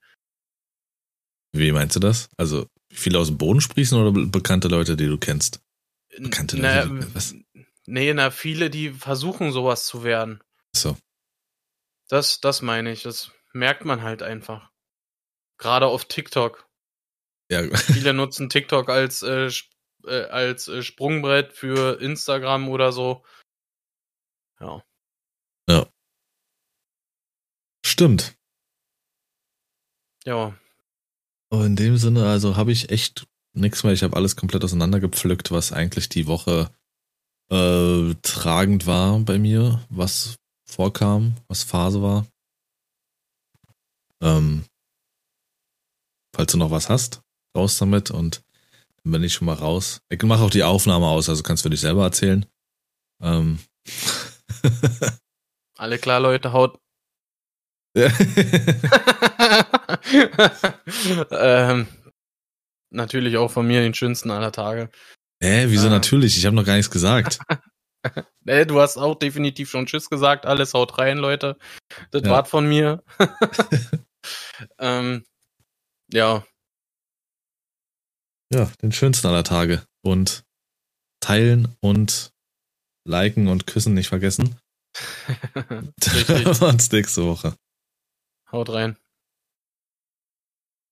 Speaker 1: wie meinst du das? Also viele aus dem Boden sprießen oder be- bekannte Leute, die du kennst? Bekannte Leute, die- was?
Speaker 2: Nee, na, viele, die versuchen sowas zu werden.
Speaker 1: So.
Speaker 2: Das, das meine ich. Das merkt man halt einfach. Gerade auf TikTok.
Speaker 1: Ja,
Speaker 2: Viele nutzen TikTok als, äh, äh, als äh, Sprungbrett für Instagram oder so. Ja.
Speaker 1: stimmt.
Speaker 2: Ja.
Speaker 1: Aber in dem Sinne, also habe ich echt nichts mehr. Ich habe alles komplett auseinandergepflückt, was eigentlich die Woche äh, tragend war bei mir, was vorkam, was Phase war. Ähm, falls du noch was hast, raus damit und dann bin ich schon mal raus. Ich mache auch die Aufnahme aus, also kannst du für dich selber erzählen. Ähm.
Speaker 2: Alle klar, Leute, haut. ähm, natürlich auch von mir den schönsten aller Tage.
Speaker 1: Hä, wieso
Speaker 2: Ah.
Speaker 1: natürlich? Ich habe noch gar nichts gesagt.
Speaker 2: Äh, du hast auch definitiv schon Tschüss gesagt. Alles haut rein, Leute. Das
Speaker 1: Ja.
Speaker 2: wart von mir. ähm, ja,
Speaker 1: Ja, den schönsten aller Tage. Und teilen und liken und küssen nicht vergessen.
Speaker 2: Richtig.
Speaker 1: Uns nächste Woche.
Speaker 2: haut rein.